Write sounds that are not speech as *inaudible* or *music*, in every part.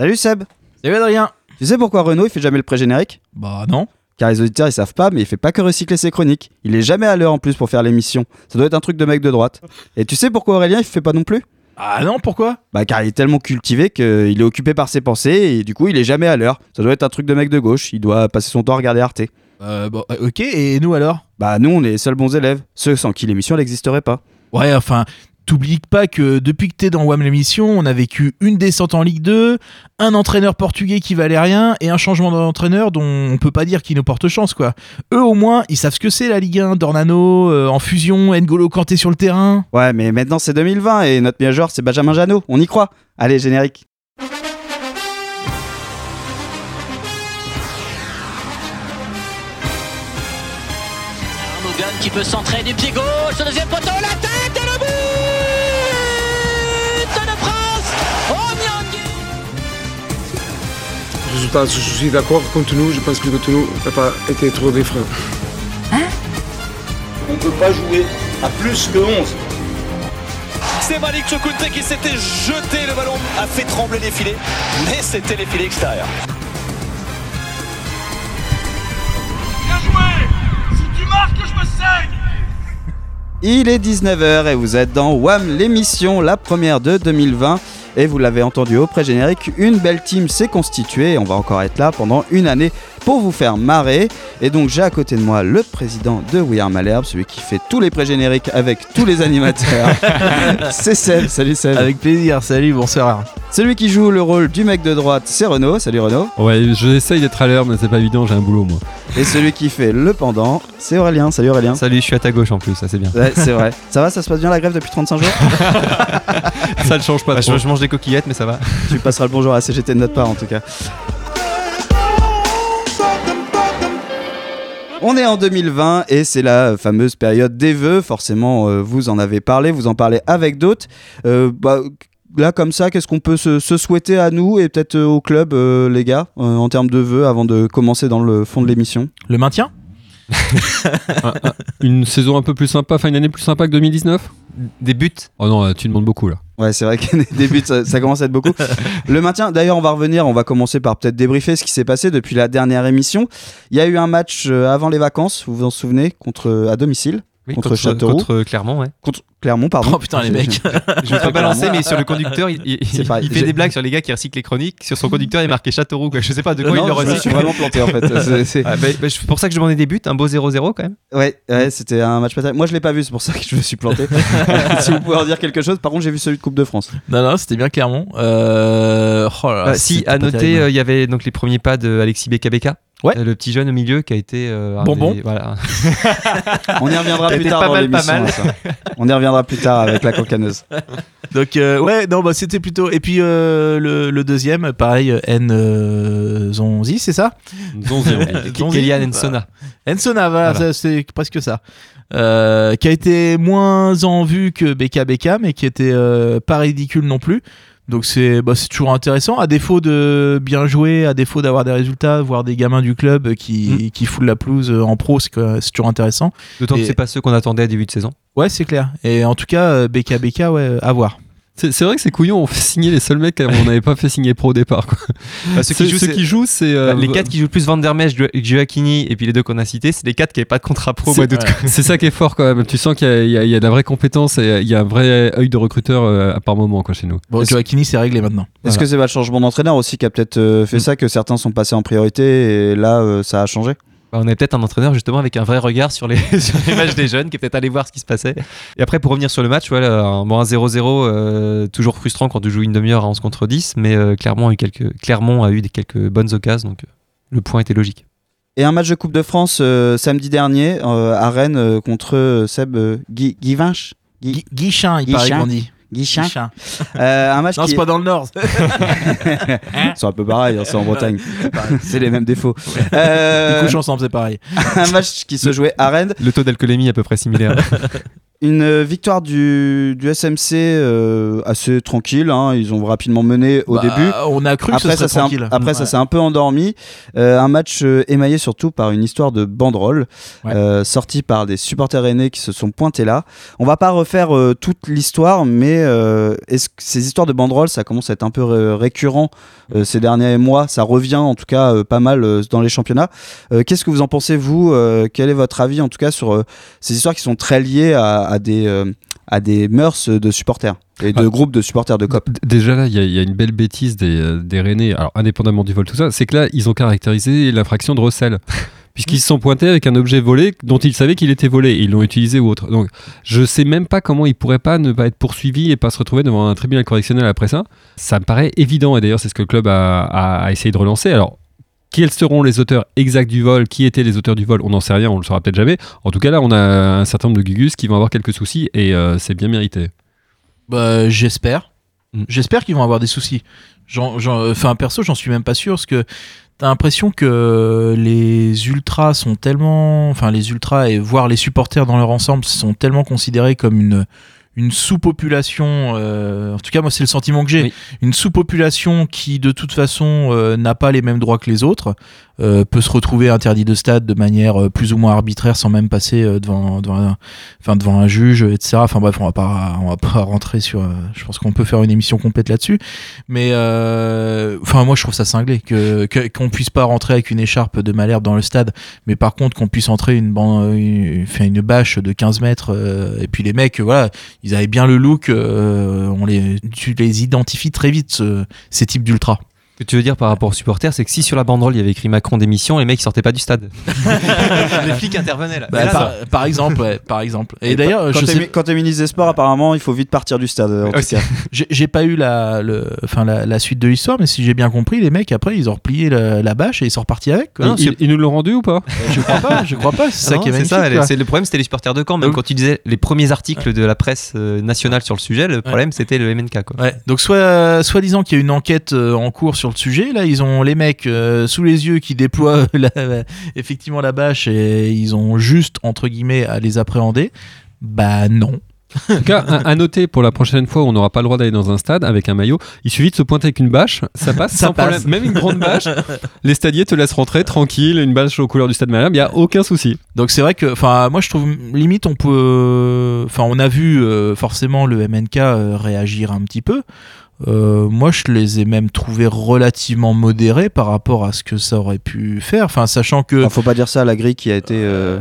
Salut Seb Salut Adrien Tu sais pourquoi Renault il fait jamais le pré-générique Bah non. Car les auditeurs ils savent pas, mais il fait pas que recycler ses chroniques. Il est jamais à l'heure en plus pour faire l'émission. Ça doit être un truc de mec de droite. Et tu sais pourquoi Aurélien il fait pas non plus? Ah non, pourquoi? Bah car il est tellement cultivé qu'il est occupé par ses pensées et du coup il est jamais à l'heure. Ça doit être un truc de mec de gauche. Il doit passer son temps à regarder Arte. euh, bon, euh, Ok, et nous alors? Bah nous on est les seuls bons élèves, ceux sans qui l'émission n'existerait pas. Ouais, enfin, t'oublies pas que depuis que t'es dans WAM l'émission, on a vécu une descente en Ligue 2, un entraîneur portugais qui valait rien et un changement d'entraîneur dont on peut pas dire qu'il nous porte chance, quoi. Eux, au moins, ils savent ce que c'est la Ligue 1, Dornano, euh, en fusion, N'Golo Kanté sur le terrain. Ouais mais maintenant c'est 2020 et notre meilleur joueur c'est Benjamin Janot. On y croit. Allez générique. Arnogan qui peut centrer du pied gauche, deuxième poteau, la tête et le but Résultat, je suis d'accord contre nous. Je pense que contre nous n'a pas été trop des freins. On ne peut pas jouer à plus que 11. C'est Malik Chokunte qui s'était jeté, le ballon a fait trembler les filets, mais c'était les filets extérieurs. Bien joué Si tu marques, je me saigne Il est 19h et vous êtes dans WAM l'émission, la première de 2020. Et vous l'avez entendu au pré-générique, une belle team s'est constituée. Et on va encore être là pendant une année pour vous faire marrer. Et donc j'ai à côté de moi le président de We Are Malherbe, celui qui fait tous les pré-génériques avec tous les animateurs. *laughs* c'est Seb, salut Seb. Avec plaisir, salut, bonsoir. Celui qui joue le rôle du mec de droite, c'est Renaud, salut Renaud. Ouais, j'essaye d'être à l'heure, mais c'est pas évident, j'ai un boulot moi. Et celui qui fait le pendant, c'est Aurélien, salut Aurélien. Salut, je suis à ta gauche en plus, ça c'est bien. Ouais, c'est vrai. Ça va, ça se passe bien la grève depuis 35 jours? *laughs* Ça ne change pas Bah, trop. je, je mange des coquillettes, mais ça va. Tu passeras le bonjour à la CGT de notre part en tout cas. On est en 2020 et c'est la fameuse période des vœux. Forcément, euh, vous en avez parlé, vous en parlez avec d'autres. Euh, bah, là, comme ça, qu'est-ce qu'on peut se, se souhaiter à nous et peut-être euh, au club, euh, les gars, en termes de vœux avant de commencer dans le fond de l'émission? Le maintien? *laughs* Une saison un peu plus sympa, enfin une année plus sympa que 2019 Des buts? Oh non, tu demandes beaucoup là. Ouais, c'est vrai que *laughs* les débuts, ça, ça commence à être beaucoup. *laughs* Le maintien, d'ailleurs, on va revenir, on va commencer par peut-être débriefer ce qui s'est passé depuis la dernière émission. Il y a eu un match euh, avant les vacances, vous vous en souvenez, contre, à domicile, Oui, Contre Châteauroux. Contre Clermont, ouais. contre Clermont, pardon. Oh putain, les mecs. Je vais pas balancer, mais sur le conducteur, il, il- C'est pareil. il fait des blagues sur les gars qui recyclent les chroniques. Sur son *laughs* conducteur, il est marqué Châteauroux. Quoi. Je sais pas de quoi Non, il le je me recycle. suis vraiment planté en fait. *laughs* C'est- Ah, bah, bah, pour ça que je demandais des buts, un beau 0-0 quand même. Ouais, ouais c'était un match pas terrible. Moi, je l'ai pas vu, c'est pour ça que je me suis planté. *laughs* si vous pouvez en dire quelque chose. Par contre, j'ai vu celui de Coupe de France. Non, non, c'était bien Clermont. Euh... Oh là là, Bah, si, à noter, euh, il y avait donc les premiers pas de Alexis Beka Ouais. le petit jeune au milieu qui a été. euh, Bonbon. des- voilà. *laughs* On y reviendra plus C'était tard pas dans mal, pas l'émission. On y reviendra plus tard avec la cancaneuse. *laughs* Donc euh, ouais, non, bah c'était plutôt. Et puis euh, le, le deuxième, pareil, N euh, Zonzi, c'est ça? Zonzi, on dit. K- Zonzi. Kylian Nsona. Ensona, voilà, c'est presque ça. Euh, qui a été moins en vue que Beka Beka, mais qui était euh, pas ridicule non plus. Donc c'est bah, c'est toujours intéressant. À défaut de bien jouer, à défaut d'avoir des résultats, voir des gamins du club qui, qui foulent la pelouse en pro, c'est toujours intéressant. D'autant Et- que c'est pas ceux qu'on attendait à début de saison. Ouais, c'est clair. Et en tout cas, euh, Beka Beka, ouais, à voir. C'est c'est vrai que c'est couillon, on fait signer les seuls mecs qu'on n'avait pas fait signer pro au départ. Quoi. Bah, ceux Ceux, qui jouent, ceux c'est- qui jouent, c'est. euh, Bah, les quatre qui jouent le plus Van der Gioacchini et puis les deux qu'on a cités, c'est les quatre qui n'avaient pas de contrat pro. Ouais. C'est ça qui est fort quand même. Tu sens qu'il y, a- il y a- il y a de la vraie compétence et il y a un vrai œil de recruteur euh, à par moment quoi, chez nous. Bon, Joaquini, c'est réglé maintenant. Est-ce que c'est pas le changement d'entraîneur aussi qui a peut-être euh, fait Mm. ça, que certains sont passés en priorité et là, euh, ça a changé? On avait peut-être un entraîneur justement avec un vrai regard sur les, *laughs* sur les matchs des jeunes qui est peut-être allé voir ce qui se passait. Et après, pour revenir sur le match, voilà, un, bon, un 0-0, euh, toujours frustrant quand tu joues une demi-heure à 11 contre 10, mais euh, Clermont, a eu quelques, Clermont a eu des, quelques bonnes occasions, donc euh, le point était logique. Et un match de Coupe de France euh, samedi dernier euh, à Rennes euh, contre euh, Seb euh, Guy, Guy Vinche? Guy- Gui- Guichin, il Guichin. paraît qu'on dit. Guichin Guichin. Euh, Un match Non, qui c'est pas dans le Nord. *laughs* C'est un peu pareil, hein, c'est en Bretagne. c'est les mêmes défauts. Euh, Ils couchent ensemble, c'est pareil. un match qui se jouait à Rennes. Le taux d'alcoolémie est à peu près similaire. *laughs* Une euh, victoire du, du SMC euh, assez tranquille. hein. Ils ont rapidement mené au Bah, début. On a cru que Après, ce serait ça s'est un, tranquille. après ça s'est un peu endormi. Euh, un match euh, émaillé surtout par une histoire de banderole Ouais. euh, sortie par des supporters aînés qui se sont pointés là. On va pas refaire toute l'histoire, mais euh, est-ce que ces histoires de banderole, ça commence à être un peu ré- récurrent euh, ces derniers mois? Ça revient en tout cas pas mal dans les championnats. Euh, Qu'est-ce que vous en pensez vous Euh, Quel est votre avis en tout cas sur ces histoires qui sont très liées à, à des euh, à des mœurs de supporters et de Ah. groupes de supporters de COP Déjà là, il y, a- il y a une belle bêtise des, euh, des Rennais, alors indépendamment du vol, tout ça, c'est que là, ils ont caractérisé l'infraction de recel. *laughs* Puisqu'ils se sont pointés avec un objet volé dont ils savaient qu'il était volé et ils l'ont utilisé ou autre. Donc je sais même pas comment ils pourraient pas ne pas être poursuivis et pas se retrouver devant un tribunal correctionnel après ça. Ça me paraît évident et d'ailleurs c'est ce que le club a, a- a essayé de relancer. Alors quels seront les auteurs exacts du vol Qui étaient les auteurs du vol On n'en sait rien, on le saura peut-être jamais. En tout cas là on a un certain nombre de gugus qui vont avoir quelques soucis et euh, c'est bien mérité. Bah, j'espère. Mm. J'espère qu'ils vont avoir des soucis. Enfin, perso, j'en suis même pas sûr parce que t'as l'impression que les ultras sont tellement, enfin, les ultras et voire les supporters dans leur ensemble sont tellement considérés comme une une sous-population, euh, en tout cas moi c'est le sentiment que j'ai, Oui. une sous-population qui de toute façon euh, n'a pas les mêmes droits que les autres, euh, peut se retrouver interdit de stade de manière plus ou moins arbitraire sans même passer devant, devant, un, enfin, devant un juge, etc. Enfin bref, on va pas, on va pas *laughs* rentrer sur. je pense qu'on peut faire une émission complète là-dessus, mais enfin moi je trouve ça cinglé que que- qu'on puisse pas rentrer avec une écharpe de Malherbe dans le stade, mais par contre qu'on puisse entrer une, bâche de 15 mètres et puis les mecs, voilà, ils avaient bien le look, euh, on les, tu les identifies très vite ce- ces types d'ultra. Ce que tu veux dire par rapport aux supporters, c'est que si sur la banderole il y avait écrit Macron démission, les mecs ils sortaient pas du stade. *laughs* les flics intervenaient là. Bah, là, par, par exemple, ouais, par exemple. Et, Et d'ailleurs, quand sais, quand t'es ministre des Sports, apparemment, il faut vite partir du stade. En tout Aussi. cas. *laughs* J'ai pas eu la, le, enfin la, la suite de l'histoire, mais si j'ai bien compris, les mecs après ils ont replié la, la bâche et ils sont repartis avec. Quoi. Non, ils, ils nous l'ont rendu ou pas je crois pas, je crois pas. C'est ça Non, qui est ça, le problème c'était les supporters de camp. Même Donc- quand tu disais les premiers articles de la presse euh, nationale sur le sujet, le problème c'était le MNK quoi. Donc soit, soit disant qu'il y a une enquête euh, en cours sur le sujet, là ils ont les mecs euh, sous les yeux qui déploient *laughs* la- effectivement la bâche et ils ont juste entre guillemets à les appréhender. Bah non. En tout cas, à, à noter pour la prochaine fois où on n'aura pas le droit d'aller dans un stade avec un maillot, il suffit de se pointer avec une bâche, ça passe Ça sans passe. problème. Même une grande bâche, *laughs* les stadiers te laissent rentrer tranquille, une bâche aux couleurs du stade Malherbe, il n'y a aucun souci. Donc c'est vrai que, enfin, moi je trouve limite on peut, enfin, on a vu euh, forcément le MNK euh, réagir un petit peu. Euh, moi, je les ai même trouvés relativement modérés par rapport à ce que ça aurait pu faire. Enfin, sachant que, Ah, faut pas dire ça à la grille qui a été. euh,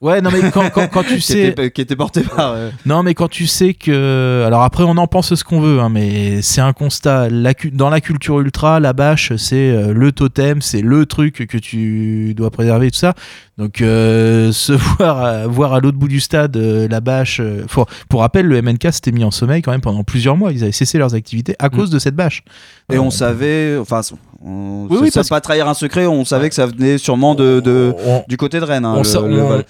ouais, non mais quand, quand, quand tu *laughs* qui, sais, était, qui était portée par. euh, non mais quand tu sais que, alors après on en pense ce qu'on veut, hein, mais c'est un constat. La cu- dans la culture ultra, la bâche c'est euh, le totem, c'est le truc que tu dois préserver tout ça. Donc euh, *laughs* se voir à, voir à l'autre bout du stade euh, la bâche. euh, faut- pour rappel, le MNK s'était mis en sommeil quand même pendant plusieurs mois. Ils avaient cessé leurs activités à cause de cette bâche. Et Euh, on savait, enfin, on, Oui, ça- oui, ça parce pas trahir un secret, on savait que ça venait sûrement de, de- on- du côté de Rennes. hein, s'en-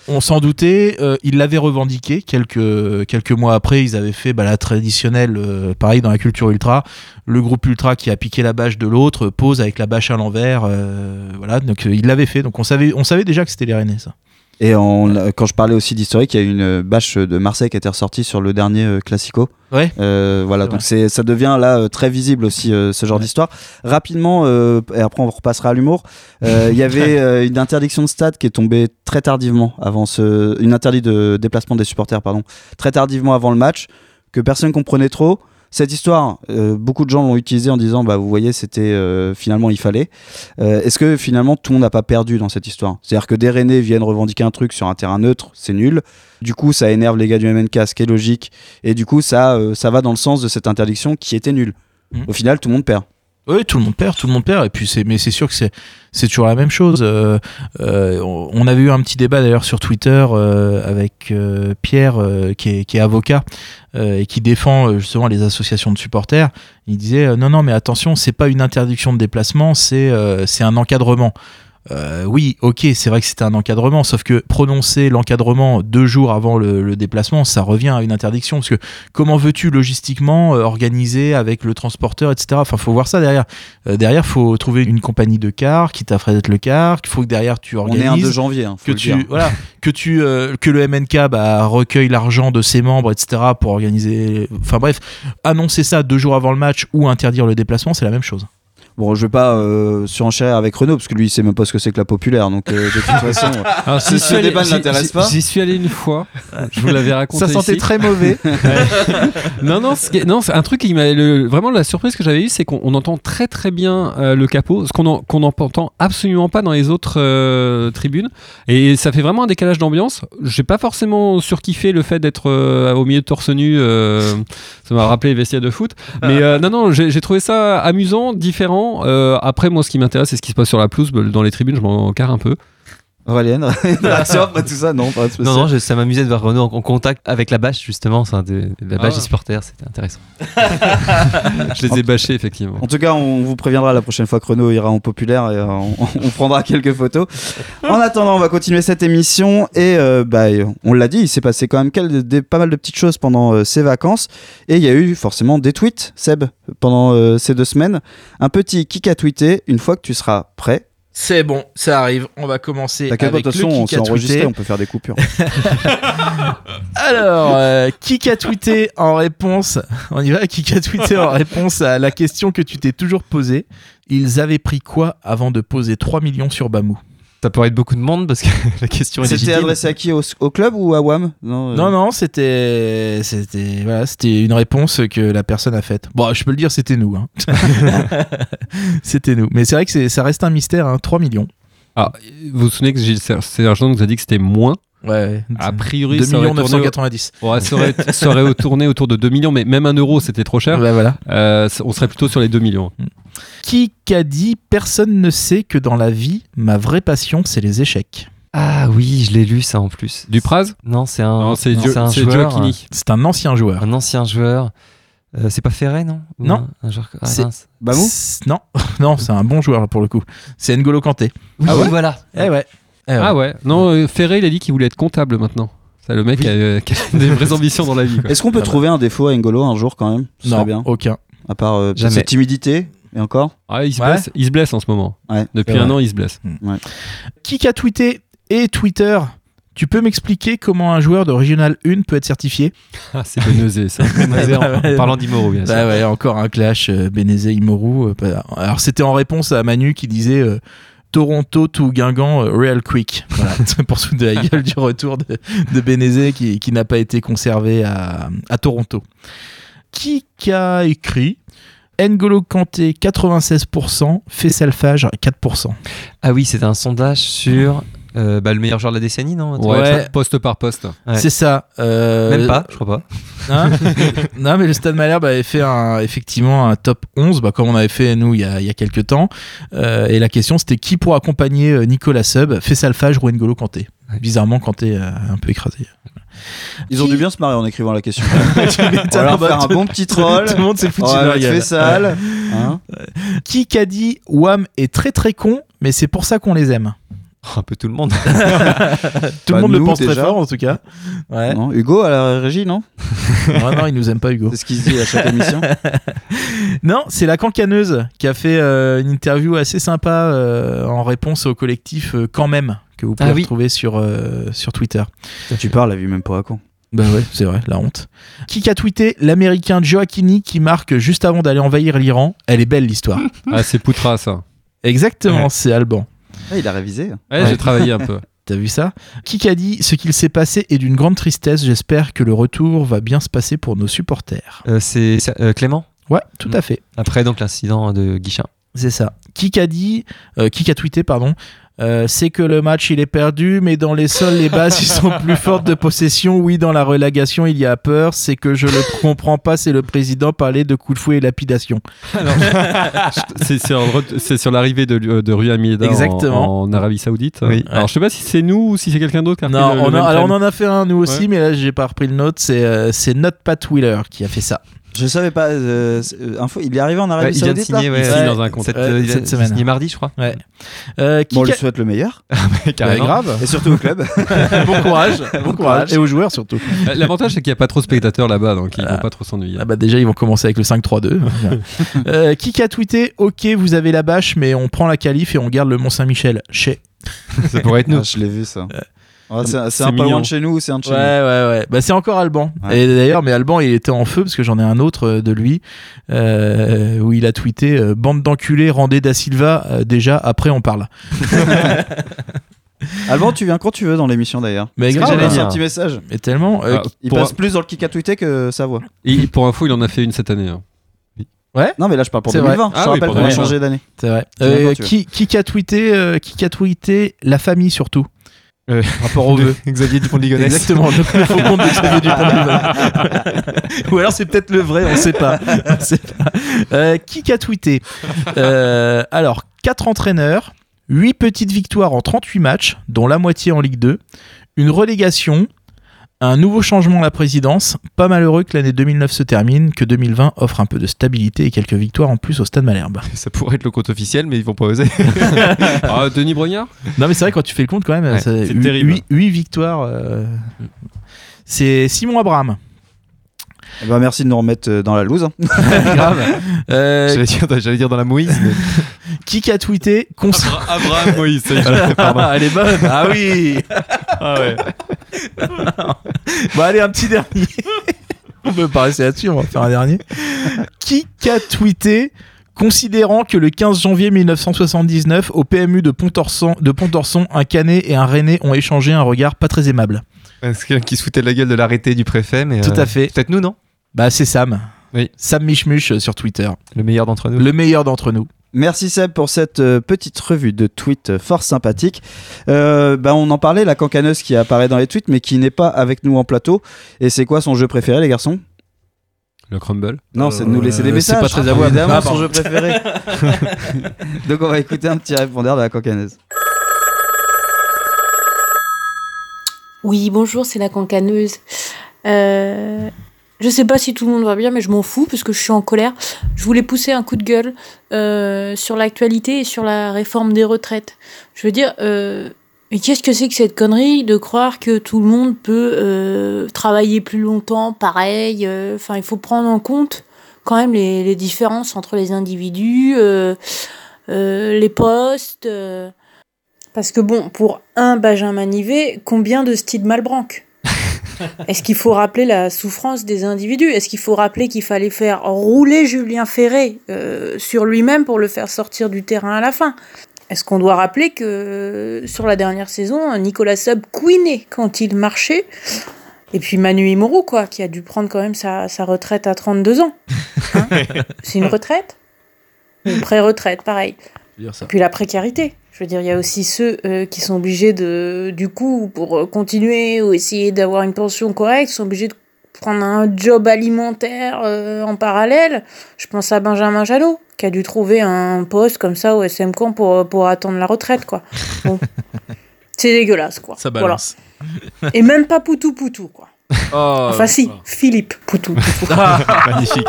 on s'en doutait, euh, ils l'avaient revendiqué quelques, quelques mois après, ils avaient fait bah, la traditionnelle, euh, pareil dans la culture ultra, le groupe ultra qui a piqué la bâche de l'autre pose avec la bâche à l'envers, euh, voilà, donc euh, ils l'avaient fait, donc on savait, on savait déjà que c'était les Rennais ça. Et on- quand je parlais aussi d'historique, il y a une bâche de Marseille qui a été ressortie sur le dernier euh, Classico. Ouais. Euh, voilà, donc c'est, ça devient là euh, très visible aussi euh, ce genre d'histoire. Rapidement, euh, et après on repassera à l'humour. Il y avait *laughs* une interdiction de stade qui est tombée très tardivement avant ce, une interdit de déplacement des supporters, pardon, très tardivement avant le match, que personne comprenait trop. Cette histoire, euh, beaucoup de gens l'ont utilisée en disant, bah vous voyez, c'était euh, finalement il fallait. Euh, Est-ce que finalement tout le monde n'a pas perdu dans cette histoire? C'est-à-dire que des Rennais viennent revendiquer un truc sur un terrain neutre, c'est nul. Du coup, ça énerve les gars du MNK, ce qui est logique. Et du coup, ça, ça va dans le sens de cette interdiction qui était nulle. Mhm. Au final, tout le monde perd. Oui, tout le monde perd, tout le monde perd. Et puis c'est, mais c'est sûr que c'est, c'est toujours la même chose. Euh, euh, on avait eu un petit débat d'ailleurs sur Twitter euh, avec Pierre, qui, est, qui est avocat et qui défend justement les associations de supporters. Il disait non, non, mais attention, c'est pas une interdiction de déplacement, c'est, c'est un encadrement. Euh, oui, ok, c'est vrai que c'était un encadrement, sauf que prononcer l'encadrement deux jours avant le, le déplacement, ça revient à une interdiction. Parce que comment veux-tu logistiquement euh, organiser avec le transporteur, etc. Enfin, faut voir ça derrière. Euh, derrière, faut trouver une compagnie de car qui t'affrète le car. Il faut que derrière tu On est un 2 organises. janvier, hein, faut que le tu dire. *laughs* voilà que tu euh, que le MNK bah, recueille l'argent de ses membres etc pour organiser enfin bref annoncer ça deux jours avant le match ou interdire le déplacement c'est la même chose Bon, je vais pas euh, surenchérir avec Renault parce que lui, il sait même pas ce que c'est que la populaire. Donc, euh, de toute façon, *laughs* Alors, Si ce débat ne l'intéresse pas. J'y suis allé une fois. Je vous l'avais raconté. ça sentait ici. très mauvais *laughs* non, non, non, c'est un truc qui m'a vraiment la surprise que j'avais eue, c'est qu'on on entend très très bien euh, le capot, ce qu'on en- qu'on n'entend absolument pas dans les autres euh, tribunes, et ça fait vraiment un décalage d'ambiance. J'ai pas forcément surkiffé le fait d'être euh, au milieu de torse nu, euh, ça m'a rappelé les vestiaires de foot, mais euh, non, non, j'ai trouvé ça amusant, différent. Euh, après, moi, ce qui m'intéresse, c'est ce qui se passe sur la pelouse, dans les tribunes, je m'en carre un peu. Aurélien, réaction après tout ça Non, pas de. Non, non, je- ça m'amusait de voir Renault en, en contact avec la bâche, justement, de, la bâche Ah. des supporters, c'était intéressant. *laughs* Je les ai bâchés, effectivement. En tout cas, on vous préviendra la prochaine fois que Renault ira en populaire et euh, on, on prendra quelques photos. En attendant, on va continuer cette émission et euh, bah, on l'a dit, il s'est passé quand même quel- des- pas mal de petites choses pendant euh, ces vacances et il y a eu forcément des tweets, Seb, pendant euh, ces deux semaines. Un petit kick à tweeter une fois que tu seras prêt. C'est bon ça arrive. On va commencer pas, de avec toute façon, on s'est enregistré, on peut faire des coupures. *laughs* alors euh, qui a tweeté en réponse on y va qui a tweeté en réponse à la question que tu t'es toujours posée. Ils avaient pris quoi avant de poser 3 millions sur Bamou? Ça pourrait être beaucoup de monde parce que *laughs* la question est C'était adressé à qui au, au club ou à WAM Non, euh, Non, non, c'était, c'était, voilà, c'était une réponse que la personne a faite. Bon, je peux le dire, c'était nous. hein. *laughs* c'était nous. Mais c'est vrai que ça reste un mystère. Hein. 3 millions. Ah, vous vous souvenez que Gilles Ser- Sergent nous a dit que c'était moins Ouais. A priori, 2 ça aurait millions tourné au- 990. Ouais, ça aurait, ça aurait tourné autour de 2 millions, mais même un euro, c'était trop cher. Voilà. Euh, on serait plutôt sur les 2 millions. Qui a dit personne ne sait que dans la vie, ma vraie passion, c'est les échecs. Ah oui, je l'ai lu ça en plus. Dupraz Non, c'est un, Non, c'est un c'est joueur, Gioacchini. C'est un ancien joueur. un ancien joueur. Euh, c'est pas Ferré, non Ou Non. Un, un joueur... ah, C'est-. Bamou Non, *laughs* non, c'est un bon joueur pour le coup. C'est N'Golo Kanté. Oui, Ah ouais voilà. Eh ouais. Eh ouais. Ah ouais, non, euh, Ferré, il a dit qu'il voulait être comptable maintenant. Ça, le mec Oui. a, euh, qui a des vraies ambitions dans la vie. quoi. Est-ce qu'on peut Ah bah. trouver un défaut à Ngolo un jour quand même? Ce serait non, bien. aucun. À part euh, peut-être Jamais. sa timidité et encore? Ah, il, se Ouais. blesse, il se blesse en ce moment. Ouais. Depuis C'est un vrai. an, il se blesse. Qui a tweeté et Twitter? Tu peux m'expliquer comment un joueur de Régional 1 peut être certifié? *laughs* Ah, c'est Benezé, ça. *laughs* Basé en, parlant d'Imoro, bien sûr. Bah ouais, encore un clash euh, Bénézé Imoru. euh, pas- Alors c'était en réponse à Manu qui disait euh, Toronto to Guingamp euh, Real Quick. Voilà, *laughs* *laughs* pour se de la gueule du retour de, de Bénézé qui, qui n'a pas été conservé à, à Toronto. Qui a écrit N'Golo Kanté 96%, Faisal Fajr 4%. Ah oui, c'était un sondage sur euh, bah, le meilleur joueur de la décennie, non Ouais, poste par poste. Ouais. C'est ça. euh, Même pas, je crois pas. *laughs* Hein *laughs* non, mais le Stade Malherbe avait fait un, effectivement un top 11, bah, comme on avait fait nous il y a, il y a quelques temps. Euh, et la question c'était qui pour accompagner Nicolas Sub, Faisal Fajr ou N'Golo Kanté? Ouais. Bizarrement, Kanté a un peu écrasé. Ils ont Qui- dû bien se marrer en écrivant la question. *laughs* On leur faire un bon petit troll. Tout le monde s'est foutu On de mettre gueule. Fessal. Hein Qui a dit Wam est très très con, mais c'est pour ça qu'on les aime? Un peu tout le monde. *laughs* Tout le monde le nous, pense très fort en tout cas. Ouais. Non, Hugo à la régie, non *laughs* non, non, il nous aime pas Hugo. C'est ce qu'il se dit à chaque *laughs* émission. Non, c'est la cancaneuse qui a fait euh, une interview assez sympa euh, en réponse au collectif euh, Quand même, que vous pouvez Ah oui. retrouver sur, euh, sur Twitter. tu parles, la vue même pas à con. Bah ouais, c'est vrai, la honte. Qui a tweeté l'américain Joaquini qui marque juste avant d'aller envahir l'Iran? Elle est belle l'histoire. Ah, c'est Poutra, ça. Exactement, Ouais. c'est Alban. Il a révisé. Ouais, Ouais. j'ai travaillé un peu. *laughs* T'as vu ça? Qui a dit ce qu'il s'est passé est d'une grande tristesse. J'espère que le retour va bien se passer pour nos supporters. Euh, c'est c'est, euh, Clément? Ouais, tout à fait. Après donc l'incident de Guichin. C'est ça. Qui a dit, euh, qui a tweeté, pardon, euh, c'est que le match il est perdu, mais dans les sols, les bases ils sont plus fortes de possession. Oui, dans la relégation il y a peur. C'est que je le comprends pas. C'est le président parler de coup de fouet et lapidation. C'est sur, l'arrivée de, de Rui Amida en- Exactement. En, Arabie Saoudite. Oui. Alors, je sais pas si c'est nous ou si c'est quelqu'un d'autre qui a Non, le- le on a- alors on en a fait un nous aussi, Ouais. mais là j'ai pas repris le nôtre. C'est euh, c'est Not Pat Wheeler qui a fait ça. Je savais pas. euh, euh, info, il est arrivé en Ouais, Arabie il vient de Saoudite là signer, ouais, Il signe Ouais. dans un contrat. cette, euh, il a- cette semaine. signé mardi, je crois. Ouais. Euh, qui Bon, on lui souhaite le meilleur. *laughs* Ouais, grave. Et surtout au club. *laughs* bon courage. bon courage. Et aux joueurs surtout. L'avantage, c'est qu'il n'y a pas trop de spectateurs là-bas, donc ils Voilà. vont pas trop s'ennuyer. Ah bah déjà ils vont commencer avec le 5-3-2. *laughs* euh, qui a tweeté Ok vous avez la bâche mais on prend la qualif et on garde le Mont Saint-Michel. Chez. Ça pourrait être nous. Ah, je l'ai vu ça. Ouais, c'est un pas mignon. loin de chez nous ou c'est un de chez Ouais ouais ouais. Bah c'est encore Alban. Ouais. Et d'ailleurs mais Alban il était en feu parce que j'en ai un autre euh, de lui euh, où il a tweeté euh, bande d'enculés rendez da Silva euh, déjà après on parle. nous *laughs* *laughs* Alban, tu viens quand tu veux dans l'émission d'ailleurs. Mais grave, J'allais dire un petit message. Mais tellement. euh, Ah, Il passe plus dans le kick à tweeter que sa voix. et pour info, il en a fait une cette année. hein. Non, mais là je parle pour C'est 2020. vrai. Je Ah te oui, rappelle pour qu'on a 2020. changé d'année. C'est vrai. Euh, qui, qui a tweeté euh, qui a tweeté la famille surtout? Euh, rapport au vœu. Xavier Dupont de Ligonnès. Exactement, le, faux compte de Xavier *laughs* Dupont Ou alors c'est peut-être le vrai, on sait pas. On sait pas. Euh, qui a tweeté Euh, Alors, 4 entraîneurs, 8 petites victoires en 38 matchs, dont la moitié en Ligue 2, une relégation, un nouveau changement à la présidence, pas malheureux que l'année 2009 se termine, que 2020 offre un peu de stabilité et quelques victoires en plus au Stade Malherbe. *laughs* Ça pourrait être le compte officiel, mais ils vont pas oser. *laughs* Ah, Denis Brognard? Non mais c'est vrai quand tu fais le compte quand même, Ouais, c'est c'est huit- terrible. huit- huit victoires. euh, C'est Simon Abraham. Eh ben, merci de nous remettre euh, dans la loose. *laughs* Grave. Euh, J'allais dire, j'allais dire dans la Moïse. mais- qui a tweeté Abraham Moïse. Elle est bonne. Ah oui. Ah ouais. Bon allez un petit dernier. *laughs* on peut pas rester là-dessus, on va faire un dernier. Qui a tweeté Considérant que le 15 janvier 1979, au PMU de Pont-Orson, de Pont-Orson, un Canet et un Rennais ont échangé un regard pas très aimable? C'est quelqu'un qui se foutait de la gueule de l'arrêté du préfet, mais. Tout euh, à fait. Peut-être nous, non? Bah c'est Sam. Oui. Sam Michmuch euh, sur Twitter. Le meilleur d'entre nous. Le meilleur d'entre nous. Merci Seb pour cette euh, petite revue de tweets euh, fort sympathique. Euh, bah, on en parlait, la cancaneuse qui apparaît dans les tweets mais qui n'est pas avec nous en plateau. Et c'est quoi son jeu préféré les garçons? Le crumble. Non, c'est de nous laisser des Euh, messages. c'est pas très avouable. Évidemment, Ah, son jeu préféré. *laughs* *laughs* Donc on va écouter un petit répondeur de la cancaneuse. Oui, bonjour, c'est la cancaneuse. Euh, je sais pas si tout le monde va bien, mais je m'en fous parce que je suis en colère. Je voulais pousser un coup de gueule euh, sur l'actualité et sur la réforme des retraites. Je veux dire, euh, mais qu'est-ce que c'est que cette connerie de croire que tout le monde peut euh, travailler plus longtemps, pareil. euh, Enfin, il faut prendre en compte quand même les, les différences entre les individus, euh, euh, les postes. parce que bon, pour un Benjamin Nivet, combien de Steve Malbranck *laughs* Est-ce qu'il faut rappeler la souffrance des individus? Est-ce qu'il faut rappeler qu'il fallait faire rouler Julien Ferré euh, sur lui-même pour le faire sortir du terrain à la fin? Est-ce qu'on doit rappeler que euh, sur la dernière saison, Nicolas Sub couinait quand il marchait? Et puis Manu Imoru, quoi, qui a dû prendre quand même sa, sa retraite à 32 ans. Hein? *laughs* C'est une retraite? Une pré-retraite, pareil. Puis la précarité. Je veux dire, il y a aussi ceux euh, qui sont obligés de, du coup, pour euh, continuer ou essayer d'avoir une pension correcte, sont obligés de prendre un job alimentaire euh, en parallèle. Je pense à Benjamin Jalot, qui a dû trouver un poste comme ça au SM Camp pour, pour attendre la retraite, quoi. Bon. *laughs* C'est dégueulasse, quoi. Ça Voilà. balance. Et même pas Poutou Poutou, quoi. Oh, Enfin, si, Philippe Poutou Poutou. Ah, *laughs* magnifique.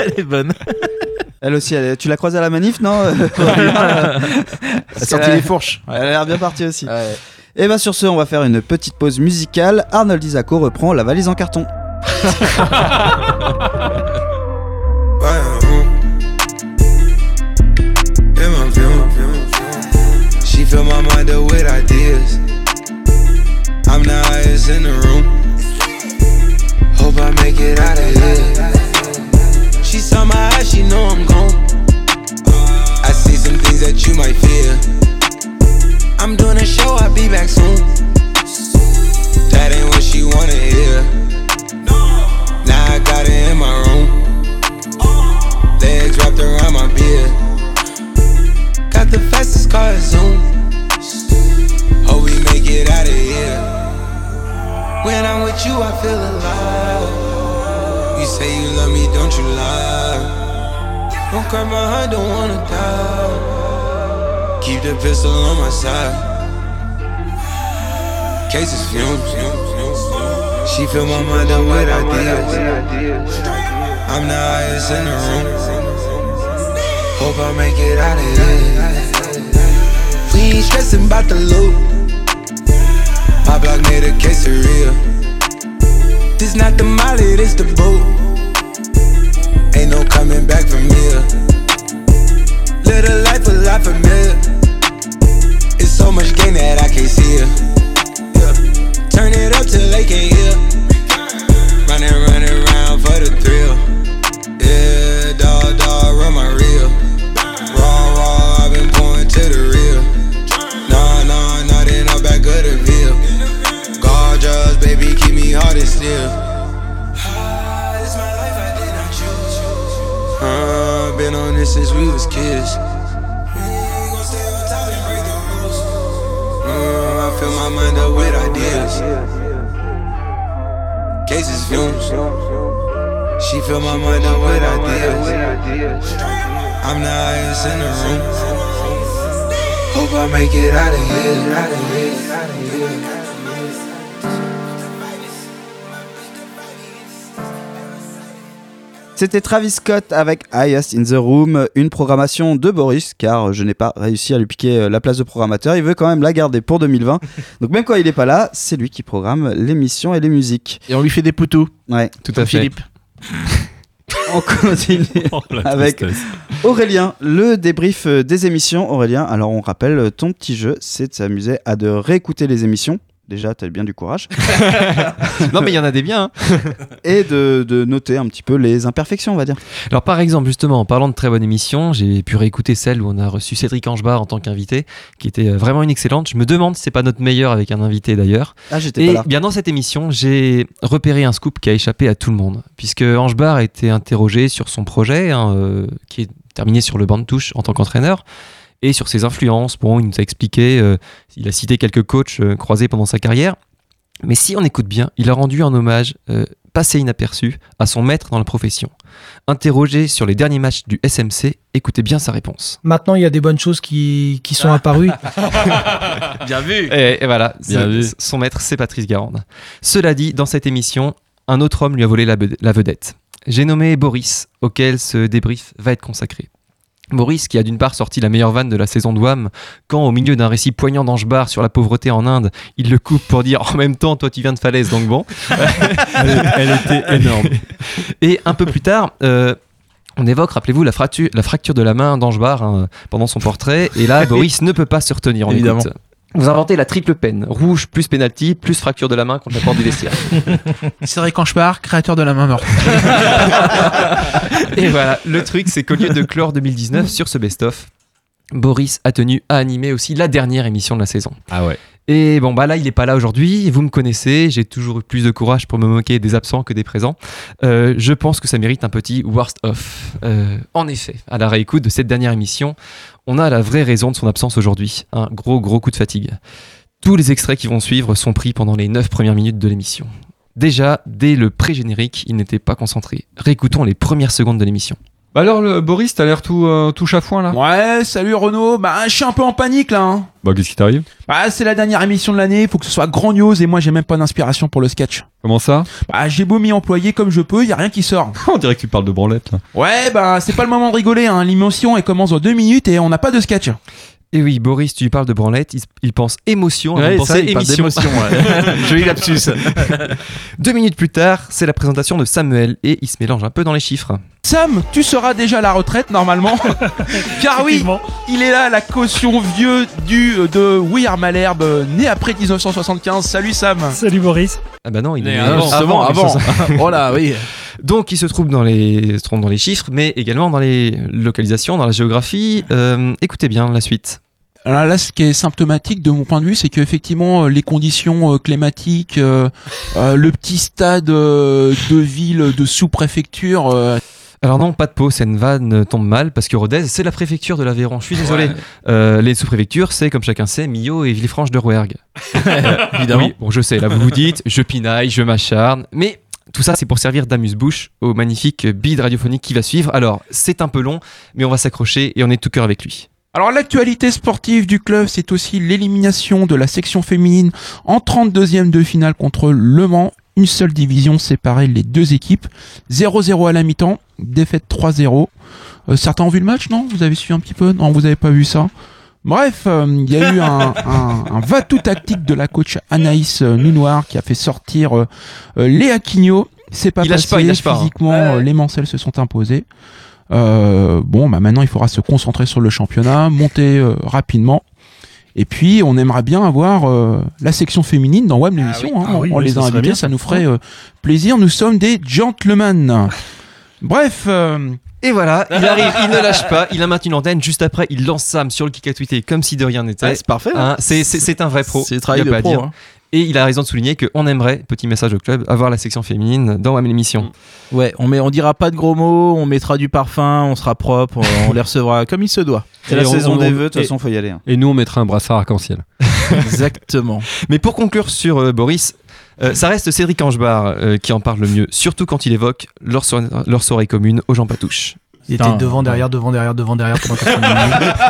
Elle est bonne. Elle aussi, elle- tu l'as croisée à la manif, non *laughs* Elle a sorti les fourches. Elle a l'air bien partie aussi. Et bah sur ce, on va faire une petite pause musicale. Arnold Isako reprend la valise en carton. *laughs* She fill my mind up with ideas. I'm the highest in the room. Hope I make it out of here. She saw my eyes, she know I'm that you might fear. I'm doing a show, I'll be back soon. That ain't what she wanna hear. Now I got it in my room. Legs wrapped around my beard. Got the fastest car Zoom. Hope we make it out of here. When I'm with you, I feel alive. You say you love me, don't you lie? Don't cry my heart, don't wanna die. Keep the pistol on my side. Cases fumes. She fill my mind up with ideas. I'm the highest in the room. Hope I make it out of here. We ain't stressing about the loot. My block made a quesadilla. This not the molly, this the boot. Ain't no coming back from here. A life a lot familiar. It's so much gain that I can't see it. Yeah. Turn it up till they can't hear. Running, running around for the thrill. Yeah, dog, dog, run my reel. Raw, raw, I've been pouring to the real. Nah, nah, nah, then I'm back of the bill. Gorgeous, baby, keep me hard and still. It's my life, I did not choose. Uh, been on this since we was kids. Fill my mind up with ideas. Cases fumes. She fill my mind up with ideas. I'm the highest in the room. Hope I make it out of here. Out of here. Out of here. C'était Travis Scott avec Highest in the Room, une programmation de Boris, car je n'ai pas réussi à lui piquer euh, la place de programmateur. Il veut quand même la garder pour 2020. *laughs* Donc même quand il n'est pas là, c'est lui qui programme l'émission et les musiques. Et on lui fait des poutous. Ouais, Tout à fait. Philippe. *laughs* on continue *laughs* avec Aurélien, le débrief euh, des émissions. Aurélien, alors on rappelle, euh, ton petit jeu, c'est de s'amuser à de réécouter les émissions. Déjà, tu as bien du courage. *laughs* non, mais il y en a des biens. hein. *laughs* et de, de noter un petit peu les imperfections, on va dire. Alors, par exemple, justement, en parlant de très bonne émission, j'ai pu réécouter celle où on a reçu Cédric Angebar en tant qu'invité, qui était euh, vraiment une excellente. Je me demande si c'est pas notre meilleur avec un invité d'ailleurs. Ah, j'étais Et pas là. bien dans cette émission, j'ai repéré un scoop qui a échappé à tout le monde, puisque Angebar a été interrogé sur son projet, hein, euh, qui est terminé sur le banc de touche en tant qu'entraîneur, et sur ses influences. Bon, il nous a expliqué, euh, il a cité quelques coachs euh, croisés pendant sa carrière, mais si on écoute bien, il a rendu un hommage euh, passé inaperçu à son maître dans la profession. Interrogé sur les derniers matchs du SMC, écoutez bien sa réponse. Maintenant, il y a des bonnes choses qui, qui sont apparues. *laughs* Bien vu. Et, et voilà, Bien vu. son maître, c'est Patrice Garande. Cela dit, dans cette émission, un autre homme lui a volé la vedette. J'ai nommé Boris, auquel ce débrief va être consacré. Boris, qui a d'une part sorti la meilleure vanne de la saison de Wham, quand au milieu d'un récit poignant d'Angebar sur la pauvreté en Inde, il le coupe pour dire en même temps, toi tu viens de Falaise, donc bon. elle, elle était énorme. *laughs* Et un peu plus tard, euh, on évoque, rappelez-vous, la fracture, la fracture de la main d'Angebar hein, pendant son portrait. Et là, *laughs* Boris ne peut pas se retenir. On Évidemment. écoute. Vous inventez la triple peine. Rouge plus penalty plus fracture de la main contre la porte du vestiaire. *laughs* Cédric Anchepart, créateur de la main morte. *laughs* Et voilà, le truc, c'est qu'au lieu de clore 2019 sur ce best-of, Boris a tenu à animer aussi la dernière émission de la saison. Ah ouais. Et bon, bah là, il est pas là aujourd'hui. Vous me connaissez, j'ai toujours eu plus de courage pour me moquer des absents que des présents. Euh, je pense que ça mérite un petit worst of. Euh, en effet, à la réécoute de cette dernière émission, on a la vraie raison de son absence aujourd'hui. Un gros, gros coup de fatigue. Tous les extraits qui vont suivre sont pris pendant les 9 premières minutes de l'émission. Déjà, dès le pré-générique, il n'était pas concentré. Réécoutons les premières secondes de l'émission. Bah alors, le, Boris, t'as l'air tout, euh, tout chafouin là Ouais, salut Renaud. Bah, je suis un peu en panique là. Hein. Bah, qu'est-ce qui t'arrive? Bah, c'est la dernière émission de l'année. Faut que ce soit grandiose et moi, j'ai même pas d'inspiration pour le sketch. Comment ça? Bah, j'ai beau m'y employer comme je peux, y a rien qui sort. *laughs* On dirait que tu parles de branlette là. Ouais, bah, c'est pas le moment de rigoler. Hein. L'émotion, elle commence dans deux minutes et on n'a pas de sketch. Et oui, Boris, tu lui parles de branlette, il, il pense émotion avant Ouais, de ça, penser émission. *laughs* Joli lapsus. *laughs* Deux minutes plus tard, c'est la présentation de Samuel et il se mélange un peu dans les chiffres. Sam, tu seras déjà à la retraite normalement. *laughs* Car oui, il est là, la caution vieux du euh, de Weir Malherbe, euh, né après 1975. Salut Sam. Salut Boris. Ah bah non, il est avant, justement, avant. 1960. *laughs* oh oui. *laughs* Donc il se trouve dans les, se trouve dans les chiffres, mais également dans les localisations, dans la géographie. Euh, écoutez bien la suite. Alors là, ce qui est symptomatique de mon point de vue, c'est qu'effectivement, euh, les conditions euh, climatiques, euh, euh, le petit stade euh, de ville de sous-préfecture, euh, Alors non, pas de peau, cette vanne tombe mal parce que Rodez, c'est la préfecture de l'Aveyron. Je suis désolé. Euh, les sous-préfectures, c'est comme chacun sait, Millau et Villefranche de Rouergue. *laughs* Évidemment. Oui, bon, je sais, là vous vous dites, je pinaille, je m'acharne, mais tout ça c'est pour servir d'amuse-bouche au magnifique bide radiophonique qui va suivre. Alors, c'est un peu long, mais on va s'accrocher et on est tout cœur avec lui. Alors l'actualité sportive du club, c'est aussi l'élimination de la section féminine en 32e de finale contre Le Mans. Une seule division séparait les deux équipes. 0-0 à la mi-temps, défaite 3-0. Euh, certains ont vu le match, non? Vous avez suivi un petit peu? Non, vous avez pas vu ça Bref, euh, il y a eu un, *laughs* un, un va-tout tactique de la coach Anaïs euh, Nounoir qui a fait sortir euh, euh, Léa Quignot. C'est pas Il lâche passé. pas, il lâche pas, hein. Physiquement, euh, les Mancelles se sont imposés. Euh, bon, bah maintenant il faudra se concentrer sur le championnat, monter euh, rapidement. Et puis on aimerait bien avoir euh, la section féminine dans WAM l'émission. oui. hein. Ah oui, on oui, les a invités, bien, ça nous ferait euh, plaisir. Nous sommes des gentlemen. *laughs* Bref, euh, Et voilà, il arrive, il ne lâche pas, il a maintenu l'antenne. Juste après, il lance Sam sur le kick à tweeter comme si de rien n'était. Ouais, c'est parfait. Hein, c'est- c'est c'est un vrai pro. C'est travail de pas à pro, dire. hein. Et il a raison de souligner qu'on aimerait, petit message au club, avoir la section féminine dans WAM l'émission. Ouais, on met, on dira pas de gros mots, on mettra du parfum, on sera propre, on *laughs* les recevra comme il se doit. C'est la Et on- saison on- des on- vœux, de toute façon, faut y aller. hein. Et nous, on mettra un brassard arc-en-ciel. *laughs* Exactement. Mais pour conclure sur euh, Boris, euh, ça reste Cédric Angebar euh, qui en parle le mieux, surtout quand il évoque leur, so- leur soirée commune aux Jean Patouche. Il était devant, derrière, devant, derrière, devant, derrière pendant 90 minutes. *laughs*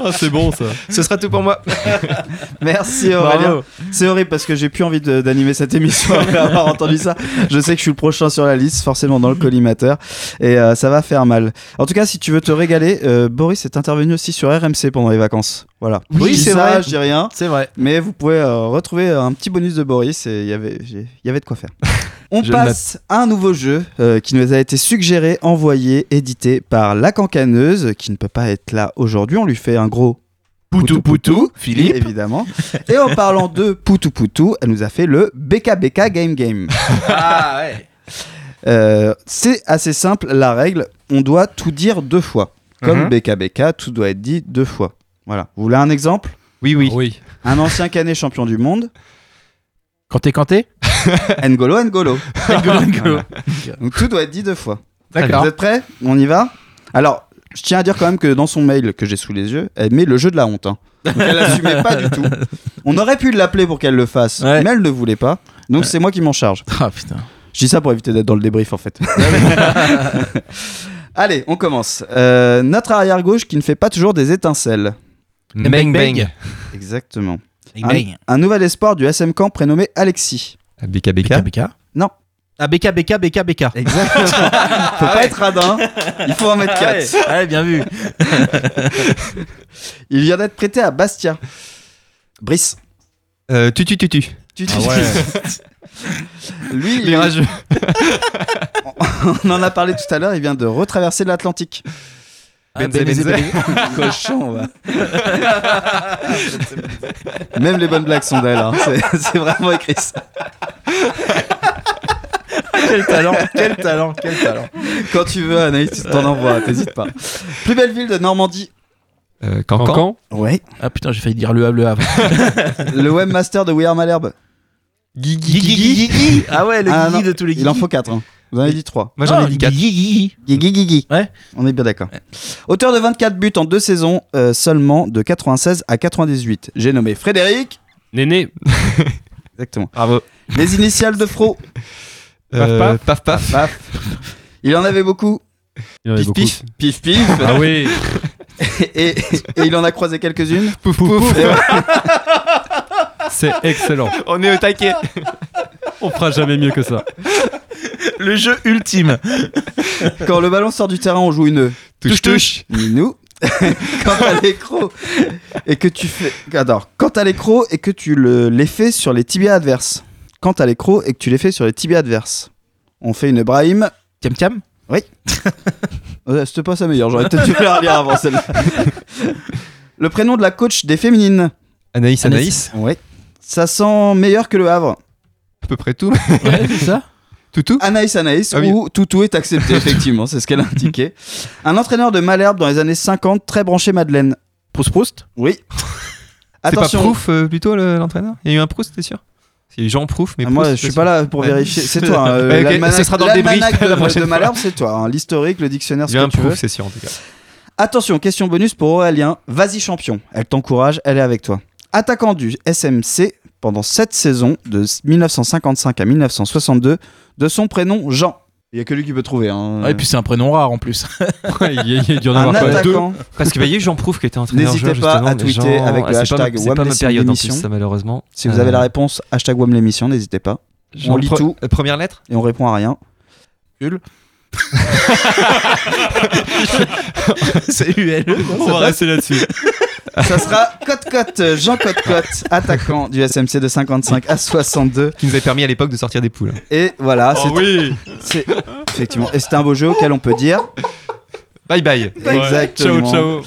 Ah, c'est bon ça. Ce sera tout pour moi. *laughs* Merci Aurélien. C'est horrible parce que j'ai plus envie d'animer cette émission *laughs* après avoir entendu ça. Je sais que je suis le prochain sur la liste, forcément dans le collimateur, et euh, ça va faire mal. En tout cas, si tu veux te régaler, euh, Boris est intervenu aussi sur RMC pendant les vacances. Voilà. Oui, c'est vrai. Je dis rien, C'est vrai. mais vous pouvez euh, retrouver un petit bonus de Boris et il y avait, j'ai- il y avait de quoi faire. On Je passe à un nouveau jeu euh, qui nous a été suggéré, envoyé, édité par La Cancaneuse, qui ne peut pas être là aujourd'hui. On lui fait un gros Poutou Poutou, Philippe. évidemment. Et en parlant de Poutou Poutou, elle nous a fait le BKBK Game Game. *laughs* Ah ouais. Euh, c'est assez simple, la règle, on doit tout dire deux fois. Comme Mhm. BKBK, tout doit être dit deux fois. Voilà. Vous voulez un exemple? Oui, oui. Oui. Un ancien canet champion du monde, Kanté Kanté *laughs* N'Golo N'Golo. *laughs* N'Golo, N'Golo. *laughs* Donc tout doit être dit deux fois. D'accord. Vous êtes prêts? On y va? Alors, je tiens à dire quand même que dans son mail que j'ai sous les yeux, elle met le jeu de la honte. hein. Donc elle assumait pas du tout. On aurait pu l'appeler pour qu'elle le fasse, Ouais. mais elle ne voulait pas. Donc c'est moi qui m'en charge. Ah putain. Je dis ça pour éviter d'être dans le débrief en fait. Allez, on commence. Euh, notre arrière gauche qui ne fait pas toujours des étincelles. Bang bang. Exactement. Un, nouvel espoir du SM Camp prénommé Alexis. BKBK. BK Non. Ah BK BK BK BK. Exactement. *laughs* faut pas être radin. Il faut en mettre 4. Ouais, ouais, bien vu. *laughs* Il vient d'être prêté à Bastia. Brice. Euh, tu tu tu tu. Tu, tu- Ah ouais. *laughs* Lui, il- rageux. on en a parlé tout à l'heure, il vient de retraverser l'Atlantique. Benze, Benze. *laughs* Cochon, va. *laughs* Même les bonnes blagues sont d'elle. hein. C'est- vraiment écrit ça. Quel talent, quel talent, quel talent. Quand tu veux, Anaïs, tu t'en envoies, t'hésites pas. Plus belle ville de Normandie. Euh, Cancan. Cancan Ouais. Ah putain, j'ai failli dire le Havre, le Havre. *laughs* Le webmaster de We Are Malherbe. Guigui, Guigui, Guigui. Ah ouais, le Ah, Guigui non, de tous les Guigui. Il en faut 4. Vous en avez dit 3. Moi j'en Ah, ai dit 4. Guigui, Guigui. Guigui, Guigui. Ouais. On est bien d'accord. Auteur de 24 buts en deux saisons, euh, seulement de 96 à 98. J'ai nommé Frédéric. Néné. *laughs* Exactement. Bravo. Les initiales de Fro. *laughs* Euh, paf paf. Paf. Il en avait beaucoup. Il en avait Pif beaucoup. pif. Pif pif. Ah oui. *laughs* et, et il en a croisé quelques-unes. Pouf pouf. Ouais. C'est excellent. On est au taquet. On fera jamais mieux que ça. Le jeu ultime. Quand le ballon sort du terrain, on joue une Touche touche. Minou. *laughs* quand t'as l'écro et que tu fais. Alors, quand t'as l'écro et que tu le... les fais sur les tibias adverses. Quand t'as l'écro et que tu les fais sur les tibias adverses. On fait une Brahim. Tiam Tiam. *laughs* Ouais, C'était pas sa meilleure, j'aurais peut-être dû la relire avant celle-là. *laughs* le prénom de la coach des féminines. Anaïs Anaïs. Ouais. Ça sent meilleur que le Havre. À peu près tout. Ouais, c'est ça. Toutou. Anaïs Anaïs Ah oui. ou Toutou est accepté, *laughs* effectivement, c'est ce qu'elle a indiqué. Un entraîneur de Malherbe dans les années 50, très branché Madeleine. Proust Proust? Oui. *laughs* C'est pas Attention, Prouf euh, plutôt le- l'entraîneur? Il y a eu un Proust, t'es sûr? Il y a eu Jean Prouf, mais Ah, moi Proust, je suis pas là pour vérifier, c'est toi. *laughs* hein, euh, ce sera dans le débrief la de, prochaine de fois. Malherbe, c'est toi. hein, L'historique, le dictionnaire, Il ce y a que un tu veux. Prouf, c'est sûr en tout cas. Attention, question bonus pour Aurélien. Vas-y champion. Elle t'encourage, elle est avec toi. Attaquant du SMC pendant 7 saisons, de 1955 à 1962, de son prénom Jean. Il y a que lui qui peut trouver. Hein. Ouais, et puis c'est un prénom rare en plus. *laughs* Ouais, *laughs* il y a, il y a dû en un deux. Parce qu'il y a eu Jean Prouf qui était entraîneur N'hésitez pas à tweeter avec le ah, ma- hashtag C'est pas ma période en l'émission. plus, ça malheureusement. Si vous Euh, avez la réponse, hashtag WAM l'émission, n'hésitez pas. On lit Pre- tout euh, Première lettre et on répond à rien. Hul. *laughs* C'est UL. On va rester là-dessus. Ça sera Cote-Cote, Jean Cote-Cote, attaquant du SMC de 55 à 62. qui nous avait permis à l'époque de sortir des poules. Et voilà, c'est oui c'est- effectivement. Et c'était un beau jeu auquel on peut dire Bye bye. exactement. Ciao, ciao.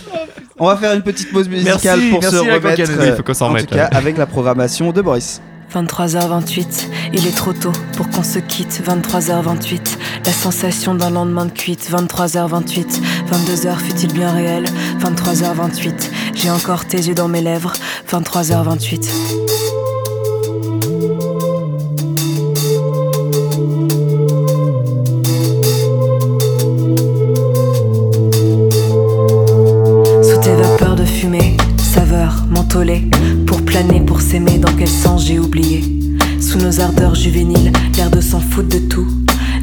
On va faire une petite pause musicale Merci, pour merci se remettre. Il faut qu'on s'en en remette, tout cas, avec la programmation de Boris. 23h28, il est trop tôt pour qu'on se quitte. 23h28, la sensation d'un lendemain de cuite. 23h28, 22h fut-il bien réel? 23h28, j'ai encore tes yeux dans mes lèvres. 23h28. Juvéniles, l'air de s'en foutre de tout.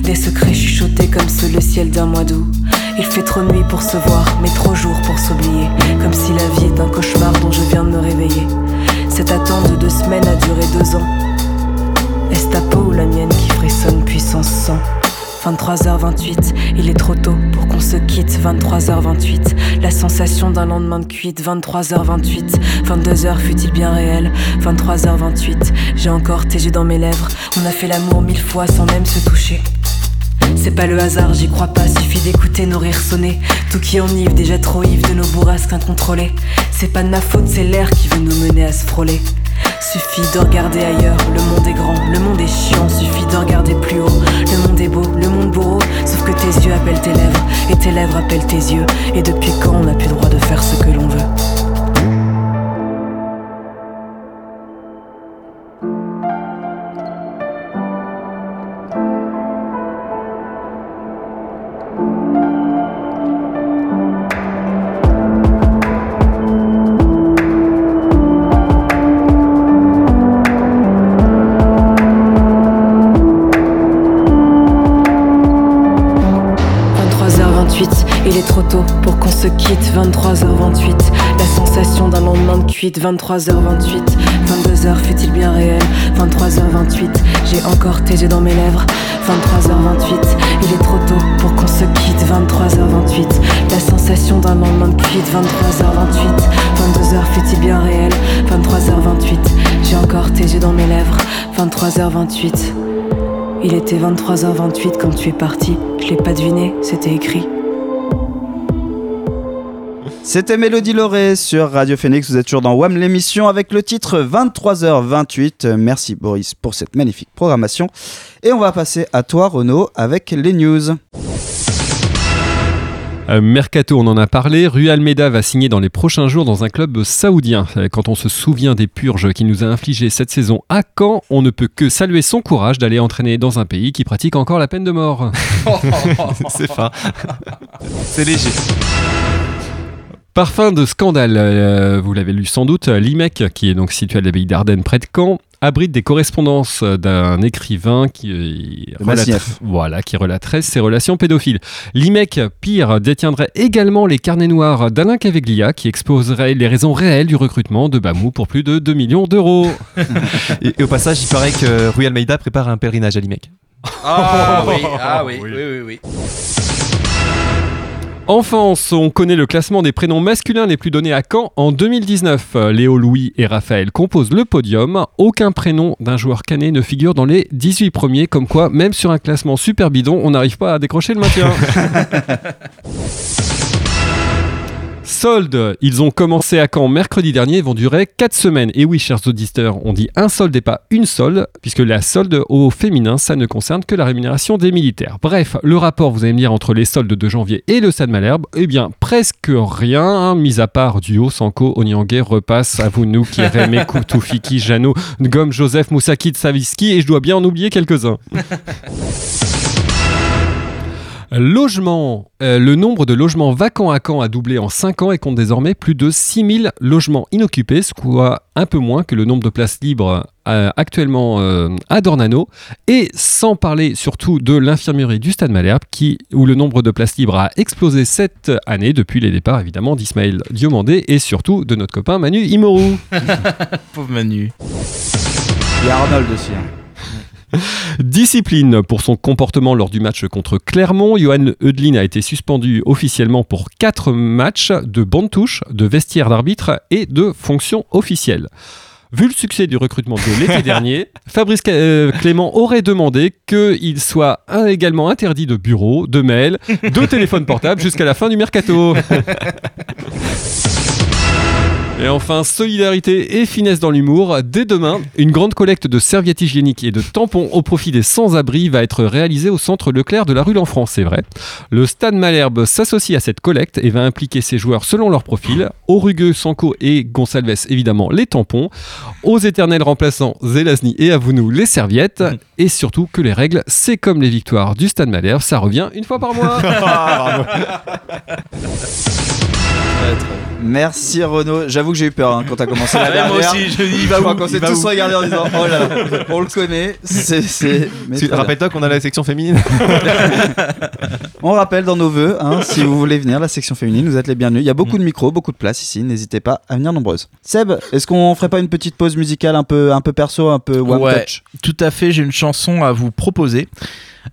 Des secrets chuchotés comme sous le ciel d'un mois d'août. Il fait trop nuit pour se voir, mais trop jour pour s'oublier. Comme si la vie est un cauchemar dont je viens de me réveiller. Cette attente de deux semaines a duré deux ans. Est-ce ta peau ou la mienne qui frissonne puissance sang 23h28, il est trop tôt pour qu'on se quitte. 23h28, la sensation d'un lendemain de cuite. 23h28, 22h fut-il bien réel? 23h28, j'ai encore tes yeux dans mes lèvres. On a fait l'amour mille fois sans même se toucher. C'est pas le hasard, j'y crois pas, suffit d'écouter nos rires sonner. Tout qui enivre, déjà trop ivre de nos bourrasques incontrôlées. C'est pas de ma faute, c'est l'air qui veut nous mener à se frôler. Suffit de regarder ailleurs, le monde est grand, le monde est chiant, suffit de regarder plus haut. Le monde est beau, le monde bourreau, sauf que tes yeux appellent tes lèvres, et tes lèvres appellent tes yeux. Et depuis quand on n'a plus le droit de faire ce que l'on veut? Qu'on se quitte. 23h28, la sensation d'un lendemain de cuite. 23h28, 22h fut-il bien réel? 23h28, j'ai encore yeux dans mes lèvres. 23h28, il est trop tôt pour qu'on se quitte. 23h28, la sensation d'un lendemain de cuite. 23h28, 22h fut-il bien réel? 23h28, j'ai encore yeux dans mes lèvres. 23h28. Il était 23h28 quand tu es parti. Je l'ai pas deviné, c'était écrit. C'était Mélodie Lauré sur Radio Phoenix. Vous êtes toujours dans WAM l'émission avec le titre 23h28. Merci Boris pour cette magnifique programmation. Et on va passer à toi Renaud avec les news. Euh, Mercato, on en a parlé. Rui Almeida va signer dans les prochains jours dans un club saoudien. Euh, Quand on se souvient des purges qu'il nous a infligées cette saison à Caen, on ne peut que saluer son courage d'aller entraîner dans un pays qui pratique encore la peine de mort. *laughs* C'est fin. C'est léger. Parfum de scandale, euh, vous l'avez lu sans doute, l'IMEC, qui est donc situé à l'abbaye d'Ardennes près de Caen, abrite des correspondances d'un écrivain qui, euh, voilà, qui relaterait ses relations pédophiles. L'IMEC, pire, détiendrait également les carnets noirs d'Alain Caveglia, qui exposerait les raisons réelles du recrutement de Bamou pour plus de 2 millions d'euros. *laughs* Et, et au passage, il paraît que Rui Almeida prépare un pèlerinage à l'IMEC. Ah *laughs* oui, ah oui, oui, oui, oui. Enfance, on connaît le classement des prénoms masculins les plus donnés à Caen en 2019. Léo, Louis et Raphaël composent le podium. Aucun prénom d'un joueur canet ne figure dans les 18 premiers, comme quoi, même sur un classement super bidon, on n'arrive pas à décrocher le maintien. *laughs* Soldes, ils ont commencé à Caen mercredi dernier et vont durer 4 semaines. Et oui, chers auditeurs, on dit un solde et pas une solde, puisque la solde au féminin, ça ne concerne que la rémunération des militaires. Bref, le rapport, vous allez me dire, entre les soldes de janvier et le Stade Malherbe, eh bien, presque rien, hein, mis à part Duo, Sanko, Onyangé, Repasse, Avounou, Kireme, *laughs* Toufiki, Jeannot, Gomme, Joseph, Moussaki, Saviski, et je dois bien en oublier quelques-uns. *laughs* Logement. Euh, le nombre de logements vacants à Caen a doublé en 5 ans et compte désormais plus de 6000 logements inoccupés, ce quoi un peu moins que le nombre de places libres euh, actuellement euh, à Dornano. Et sans parler surtout de l'infirmerie du Stade Malherbe, qui, où le nombre de places libres a explosé cette année depuis les départs évidemment d'Ismaël Diomandé et surtout de notre copain Manu Imoru. *laughs* Pauvre Manu. Il y a Arnold aussi. hein. Discipline pour son comportement lors du match contre Clermont. Johan Eudlin a été suspendu officiellement pour 4 matchs de bande touche, de vestiaire d'arbitre et de fonction officielle. Vu le succès du recrutement de l'été *laughs* dernier, Fabrice euh, Clément aurait demandé qu'il soit également interdit de bureau, de mail, de téléphone portable jusqu'à la fin du mercato. *laughs* Et enfin, solidarité et finesse dans l'humour. Dès demain, une grande collecte de serviettes hygiéniques et de tampons au profit des sans-abri va être réalisée au centre Leclerc de la rue L'Enfant, c'est vrai. Le Stade Malherbe s'associe à cette collecte et va impliquer ses joueurs selon leur profil. Aux rugueux, Sanko et Gonçalves, évidemment, les tampons. Aux éternels remplaçants, Zelazny et Avounou, les serviettes. Et surtout que les règles, c'est comme les victoires du Stade Malherbe, ça revient une fois par mois. *laughs* *laughs* Merci Renaud. J'avoue que j'ai eu peur hein, quand t'as commencé la dernière. moi aussi, je dis, il va où qu'on Il s'est tous regardés en disant Oh là là, *laughs* on le connaît. C'est. Rappelle-toi qu'on a la section féminine. *laughs* On rappelle dans nos vœux, hein, si vous voulez venir, la section féminine, vous êtes les bienvenus. Il y a beaucoup de micros, beaucoup de place ici. N'hésitez pas à venir nombreuses. Seb, est-ce qu'on ferait pas une petite pause musicale un peu, un peu perso, un peu one ouais, touch? tout à fait. J'ai une chanson à vous proposer.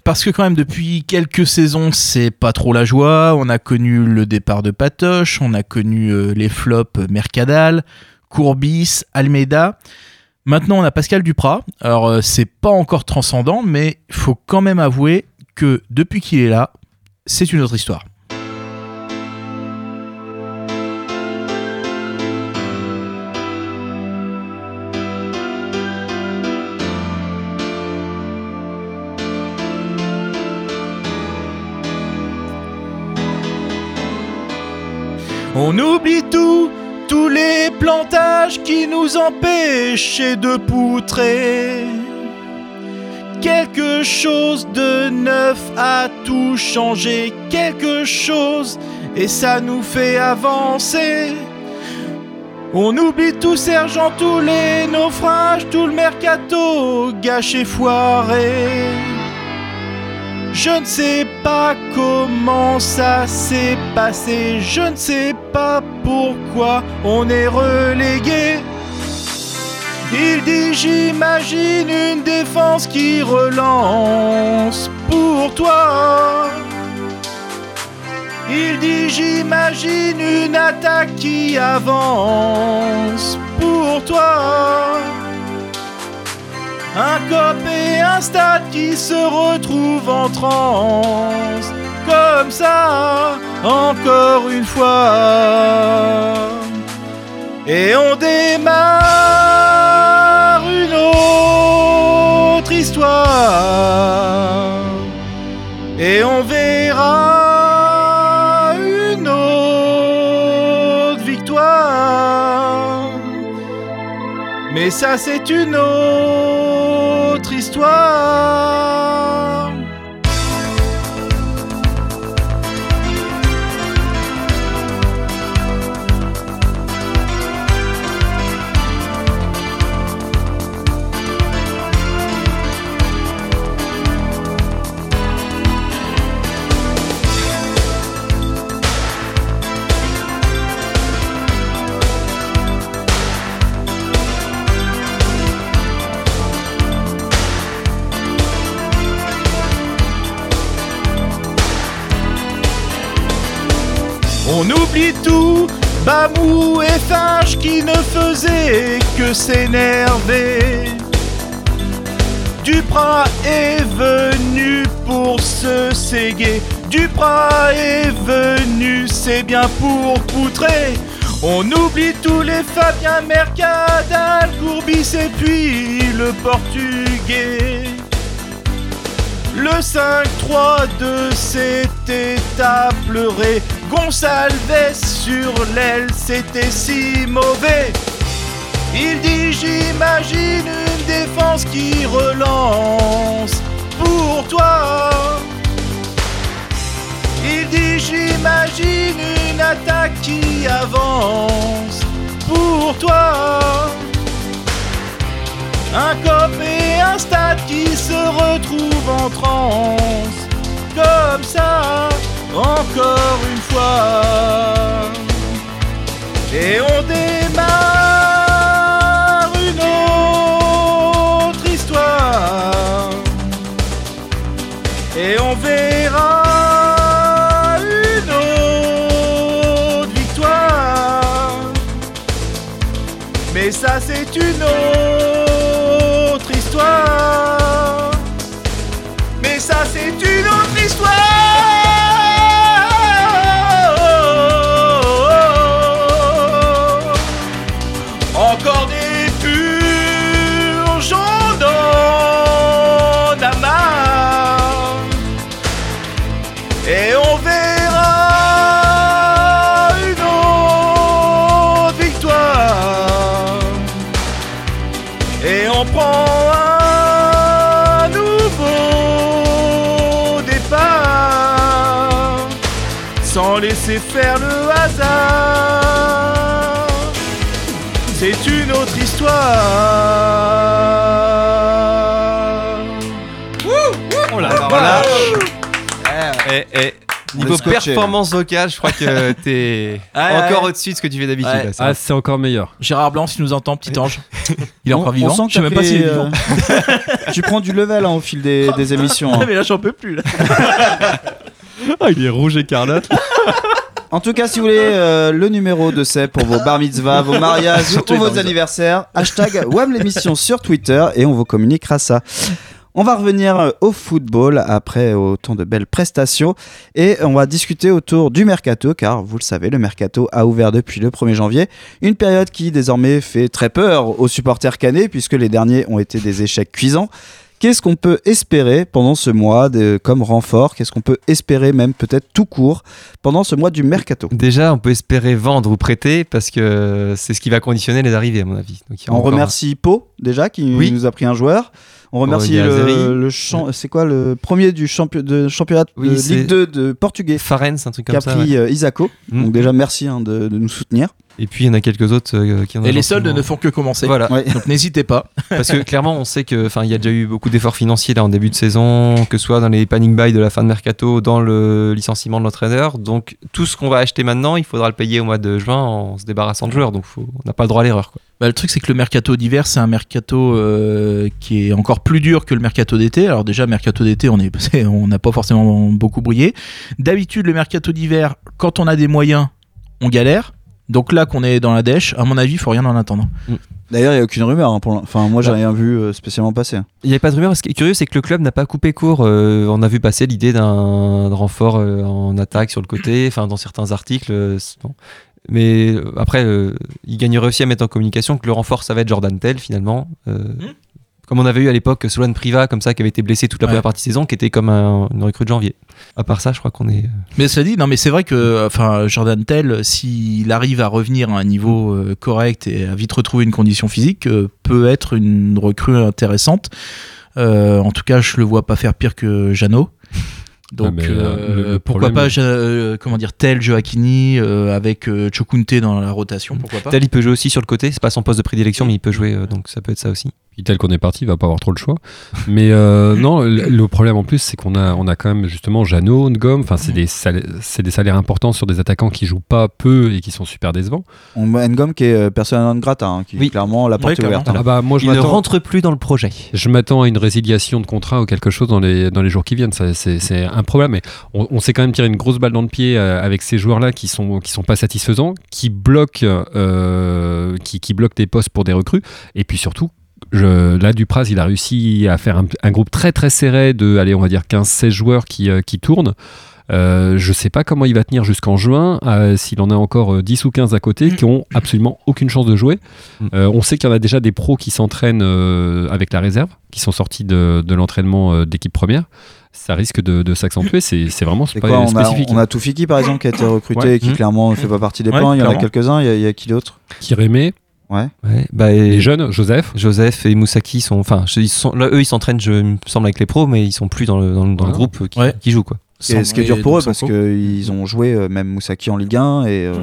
Parce que quand même depuis quelques saisons c'est pas trop la joie, on a connu le départ de Patoche, on a connu euh, les flops Mercadal, Courbis, Almeida. Maintenant on a Pascal Duprat. Alors euh, c'est pas encore transcendant mais faut quand même avouer que depuis qu'il est là, c'est une autre histoire. On oublie tout, tous les plantages qui nous empêchaient de poutrer. Quelque chose de neuf a tout changé, quelque chose, et ça nous fait avancer. On oublie tout sergent, tous les naufrages, tout le mercato gâché, foiré. Je ne sais pas comment ça s'est passé, je ne sais pas pourquoi on est relégué. Il dit j'imagine une défense qui relance pour toi. Il dit j'imagine une attaque qui avance pour toi. Un cop et un stade qui se retrouvent en transe. Comme ça, encore une fois. Et on démarre une autre histoire. Et on verra une autre victoire. Mais ça, c'est une autre histoire. Tout, Bamou et Finch qui ne faisaient que s'énerver. Duprat est venu pour se séguer. Duprat est venu, c'est bien pour poutrer. On oublie tous les Fabien Mercadal, Courbis et puis le portugais. Le 5-3-2 c'était à pleurer. Gonçalves sur l'aile, c'était si mauvais. Il dit j'imagine une défense qui relance pour toi. Il dit j'imagine une attaque qui avance pour toi. Un cop et un stade qui se retrouvent en transe. Comme ça, encore une fois. Et on démarre laisser faire le hasard. C'est une autre histoire. Oh là là. là, Eh, eh, On Niveau est scotché. performance vocale, je crois que *laughs* t'es Ouais, encore ouais. au-dessus de ce que tu fais d'habitude. Ouais. Ah, c'est encore meilleur. Gérard Blanc, s'il nous entend, petit ange. Il est On- encore on vivant. sent que Je sais même pas s'il est euh, vivant. *laughs* tu prends du level hein, au fil des, des *laughs* émissions. hein. Ah, mais là, j'en peux plus. là. Ah, il est rouge écarlate. En tout cas, si vous voulez euh, le numéro de Seb pour vos bar mitzvahs, vos *laughs* mariages ou vos anniversaires, hashtag WAM l'émission sur Twitter et on vous communiquera ça. On va revenir euh, au football après autant de belles prestations et on va discuter autour du mercato car vous le savez, le mercato a ouvert depuis le 1er janvier, une période qui désormais fait très peur aux supporters canets puisque les derniers ont été des échecs cuisants. Qu'est-ce qu'on peut espérer pendant ce mois de- comme renfort? Qu'est-ce qu'on peut espérer même peut-être tout court pendant ce mois du mercato? Déjà, on peut espérer vendre ou prêter parce que c'est ce qui va conditionner les arrivées, à mon avis. Donc, a On remercie Pau déjà qui Oui. nous a pris un joueur. On remercie le, le champ- c'est quoi le premier du champion, de championnat Oui, de Ligue 2 de portugais Farens, un truc qui a comme ça. pris ouais. euh, Isako. Mm. Donc déjà merci hein, de, de nous soutenir. Et puis, il y en a quelques autres euh, qui en ont Et les soldes ne font que commencer. Voilà. Ouais. Donc n'hésitez pas. *laughs* Parce que clairement, on sait que, enfin, il y a déjà eu beaucoup d'efforts financiers là en début de saison, que ce soit dans les panic buy de la fin de mercato, dans le licenciement de l'entraîneur. Donc, tout ce qu'on va acheter maintenant, il faudra le payer au mois de juin en se débarrassant de joueurs. Donc, faut- on n'a pas le droit à l'erreur. quoi. Bah, le truc, c'est que le mercato d'hiver, c'est un mercato euh, qui est encore plus dur que le mercato d'été. Alors déjà, mercato d'été, on est, *laughs* on n'a pas forcément beaucoup brillé. D'habitude, le mercato d'hiver, quand on a des moyens, on galère. Donc là, qu'on est dans la dèche, à mon avis, il faut rien en attendre. D'ailleurs il n'y a aucune rumeur. hein, pour l'in- enfin moi j'ai Ouais. rien vu euh, spécialement passer. Il n'y avait pas de rumeur. Ce qui est curieux, c'est que le club n'a pas coupé court. Euh, on a vu passer l'idée d'un renfort euh, en attaque sur le côté, enfin dans certains articles. euh, c'est- bon. Mais euh, après, euh, il gagnerait aussi à mettre en communication que le renfort, ça va être Jordan Tell finalement. Euh, Comme on avait eu à l'époque Solon Priva, comme ça, qui avait été blessé toute la Ouais. première partie de saison, qui était comme un- une recrue de janvier. À part ça, je crois qu'on est. Mais cela dit, non, mais c'est vrai que, enfin, Jordan Tell, s'il arrive à revenir à un niveau euh, correct et à vite retrouver une condition physique, euh, peut être une recrue intéressante. Euh, en tout cas, je le vois pas faire pire que Jeannot. Donc, Ah, euh, euh, le- le pourquoi problème- pas, euh, comment dire, Tel, Joaquini, euh, avec euh, Chokunte dans la rotation, pourquoi pas Tel, il peut jouer aussi sur le côté. C'est pas son poste de prédilection, mais il peut jouer, euh, donc ça peut être ça aussi. Puis tel qu'on est parti, il va pas avoir trop le choix. Mais euh, *laughs* non, le, problème en plus, c'est qu'on a, on a quand même justement Jeannot, Ngom, enfin c'est des, salaires, c'est des salaires importants sur des attaquants qui jouent pas peu et qui sont super décevants. On Ngom qui est euh, persona non grata, hein, qui Oui. est clairement la porte clairement. ouverte. Ah bah moi je il ne m'attends, rentre plus dans le projet. je m'attends à une résiliation de contrat ou quelque chose dans les, dans les jours qui viennent. C'est un problème. Mais on, on s'est quand même tiré une grosse balle dans le pied euh, avec ces joueurs-là qui sont, qui sont pas satisfaisants, qui bloquent, euh, qui, qui bloquent des postes pour des recrues. Et puis surtout, je, là, Dupraz, il a réussi à faire un, un groupe très très serré de, allez, on va dire 15-16 joueurs qui, euh, qui tournent. Euh, je sais pas comment il va tenir jusqu'en juin, euh, s'il en a encore euh, 10 ou 15 à côté qui ont absolument aucune chance de jouer. Mm. Euh, on sait qu'il y en a déjà des pros qui s'entraînent euh, avec la réserve, qui sont sortis de, de l'entraînement euh, d'équipe première. Ça risque de, de s'accentuer, c'est vraiment C'est pas quoi on a, spécifique. on a Toufiki par exemple qui a été recruté Ouais. et qui Mhm. clairement ne fait pas partie des Ouais, plans. Il y en a quelques-uns. Il y a- il y, a qui d'autre? Kirémé, Ouais. Ouais, bah, et- les jeunes, Joseph. Joseph et Moussaki sont, enfin, ils sont, là, eux, ils s'entraînent, je me semble, avec les pros, mais ils sont plus dans le, dans, le- groupe qui, Ouais. qui joue, quoi. Et ce qui est dur pour eux parce que qu'ils ont joué euh, même Moussaki en Ligue 1 et euh,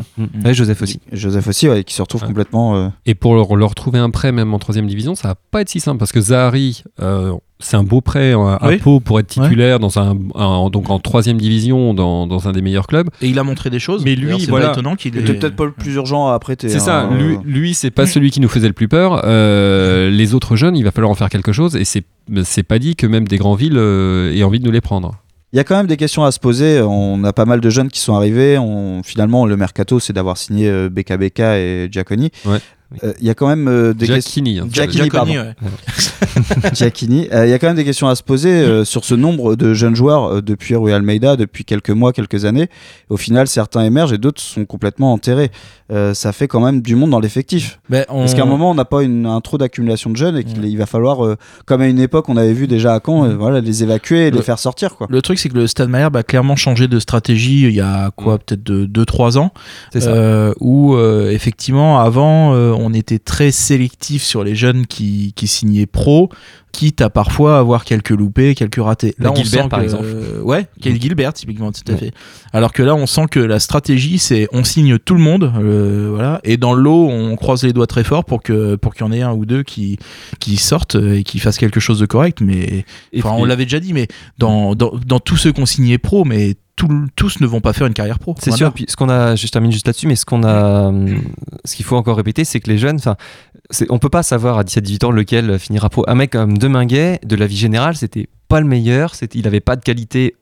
Ouais, Joseph aussi. Joseph aussi, ouais, qui se retrouve Ouais. complètement. euh, Et pour leur, leur trouver un prêt, même en troisième division, ça va pas être si simple parce que Zahari, euh, c'est un beau prêt à, à Oui. Pau pour être titulaire dans un, un- donc en troisième division dans, dans un des meilleurs clubs. Et il a montré des choses. Mais lui, c'est voilà. pas étonnant qu'il ait- peut-être pas le plus urgent à prêter. C'est hein, ça, euh, lui, lui c'est pas celui qui nous faisait le plus peur. Euh, les autres jeunes, il va falloir en faire quelque chose et c'est c'est pas dit que même des grandes villes euh, aient envie de nous les prendre. Il y a quand même des questions à se poser. On a pas mal de jeunes qui sont arrivés. On, finalement, le mercato, c'est d'avoir signé euh, BKBK et Giaconi. Ouais. Euh, Il y a quand même euh, des hein. questions. Giacchini, Giacchini, pardon. ouais. *laughs* *laughs* Giacchini. Euh, Il y a quand même des questions à se poser euh, sur ce nombre de jeunes joueurs euh, depuis Rui Almeida, depuis quelques mois, quelques années. Au final, certains émergent et d'autres sont complètement enterrés. Euh, ça fait quand même du monde dans l'effectif. Ben, on- Parce qu'à un moment, on n'a pas une, un trop d'accumulation de jeunes et qu'il il va falloir, euh, comme à une époque, on avait vu déjà à Caen, euh, voilà, les évacuer et les Le- faire sortir. Quoi. Le truc, c'est que le Stade Malherbe a clairement changé de stratégie il y a quoi, peut-être 2-3 ans. C'est ça. Euh, où, euh, effectivement, avant, euh, on était très sélectif sur les jeunes qui, signaient pro, quitte à parfois avoir quelques loupés, quelques ratés. Bah, on Gilbert, sent par que- exemple. euh, ouais, Kyle Gilbert, typiquement, tout à Ouais. fait. Alors que là, on sent que la stratégie, c'est on signe tout le monde, euh, voilà, et dans le lot, on croise les doigts très fort pour que pour qu'il y en ait un ou deux qui qui sortent et qui fassent quelque chose de correct. Mais Et enfin, on l'avait déjà dit, mais dans, dans, dans tous ceux qu'on signait pro, mais tout- tous ne vont pas faire une carrière pro. C'est sûr. Puis ce qu'on a, je termine juste là-dessus, mais ce qu'on a, hum, ce qu'il faut encore répéter, c'est que les jeunes, enfin, on peut pas savoir à 17-18 ans lequel finira pro. Un mec comme Deminguet, de la vie générale, c'était pas le meilleur. Il avait pas de qualité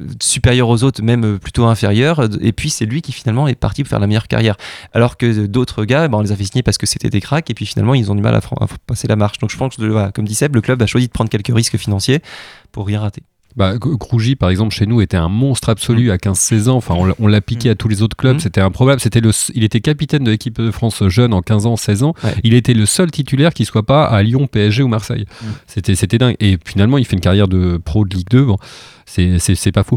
euh, supérieure aux autres, même euh, plutôt inférieure. Et puis c'est lui qui finalement est parti pour faire la meilleure carrière. Alors que d'autres gars, ben, on les a fait signer parce que c'était des cracks. Et puis finalement, ils ont du mal à, passer la marche. Donc je pense que, comme dit Seb, le club a choisi de prendre quelques risques financiers pour rien rater. Bah, Gr- Grougy, par exemple, chez nous, était un monstre absolu à 15-16 ans. Enfin, on l'a- on l'a piqué à tous les autres clubs. Mm. C'était improbable. C'était le, il était capitaine de l'équipe de France jeune en 15 ans, 16 ans. Ouais. Il était le seul titulaire qui soit pas à Lyon, PSG ou Marseille. C'était, c'était dingue. Et finalement, il fait une carrière de pro de Ligue 2. Bon, c'est, c'est, c'est pas fou.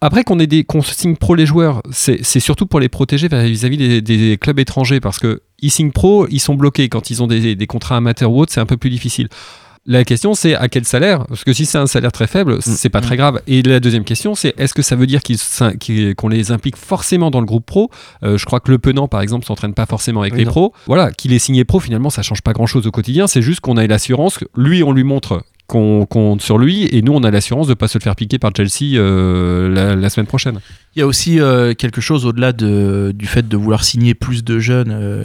Après qu'on ait des, qu'on signe pro les joueurs, c'est, c'est surtout pour les protéger vis-à-vis des, des clubs étrangers parce que ils signent pro, ils sont bloqués quand ils ont des, des contrats amateurs ou autres. C'est un peu plus difficile. La question, c'est à quel salaire? Parce que si c'est un salaire très faible, c'est pas très grave. Et la deuxième question, c'est est-ce que ça veut dire qu'on les implique forcément dans le groupe pro? Euh, Je crois que Le Penant, par exemple, s'entraîne pas forcément avec Oui, les non. pros. Voilà, qu'il ait signé pro, finalement, ça change pas grand-chose au quotidien. C'est juste qu'on a l'assurance, que lui, on lui montre qu'on compte sur lui, et nous, on a l'assurance de pas se le faire piquer par Chelsea euh, la, la semaine prochaine. Il y a aussi euh, quelque chose au-delà de, du fait de vouloir signer plus de jeunes. euh,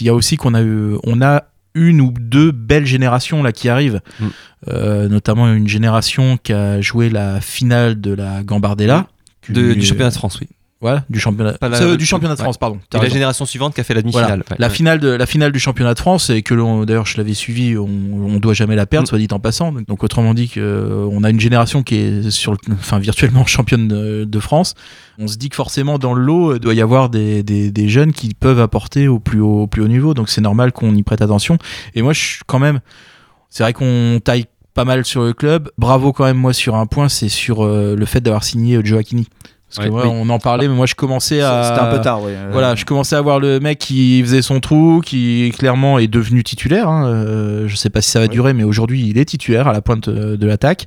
il y a aussi qu'on a eu, on a une ou deux belles générations là qui arrivent, Mm. Euh, notamment une génération qui a joué la finale de la Gambardella, De- du championnat de France, oui. Voilà, du championnat, Pas la- c'est, du championnat de ouais. France, pardon. Et la génération suivante qui a fait la Voilà. demi-finale. Ouais. La finale de la finale du championnat de France et que l'on d'ailleurs je l'avais suivi, on, on doit jamais la perdre, Mm. soit dit en passant. Donc autrement dit que euh, on a une génération qui est sur le, enfin virtuellement *laughs* championne de, de France. On se dit que forcément dans le lot euh, doit y avoir des, des, des jeunes qui peuvent apporter au plus haut au plus haut niveau. Donc c'est normal qu'on y prête attention. Et moi je quand même, c'est vrai qu'on taille pas mal sur le club. Bravo quand même moi sur un point, c'est sur euh, le fait d'avoir signé Joaquini. Parce que Ouais, on en parlait, mais moi je commençais à. C'était un peu tard, oui. Voilà, je commençais à voir le mec qui faisait son trou, qui clairement est devenu titulaire. hein. Euh, je sais pas si ça va durer, mais aujourd'hui il est titulaire à la pointe euh, de l'attaque.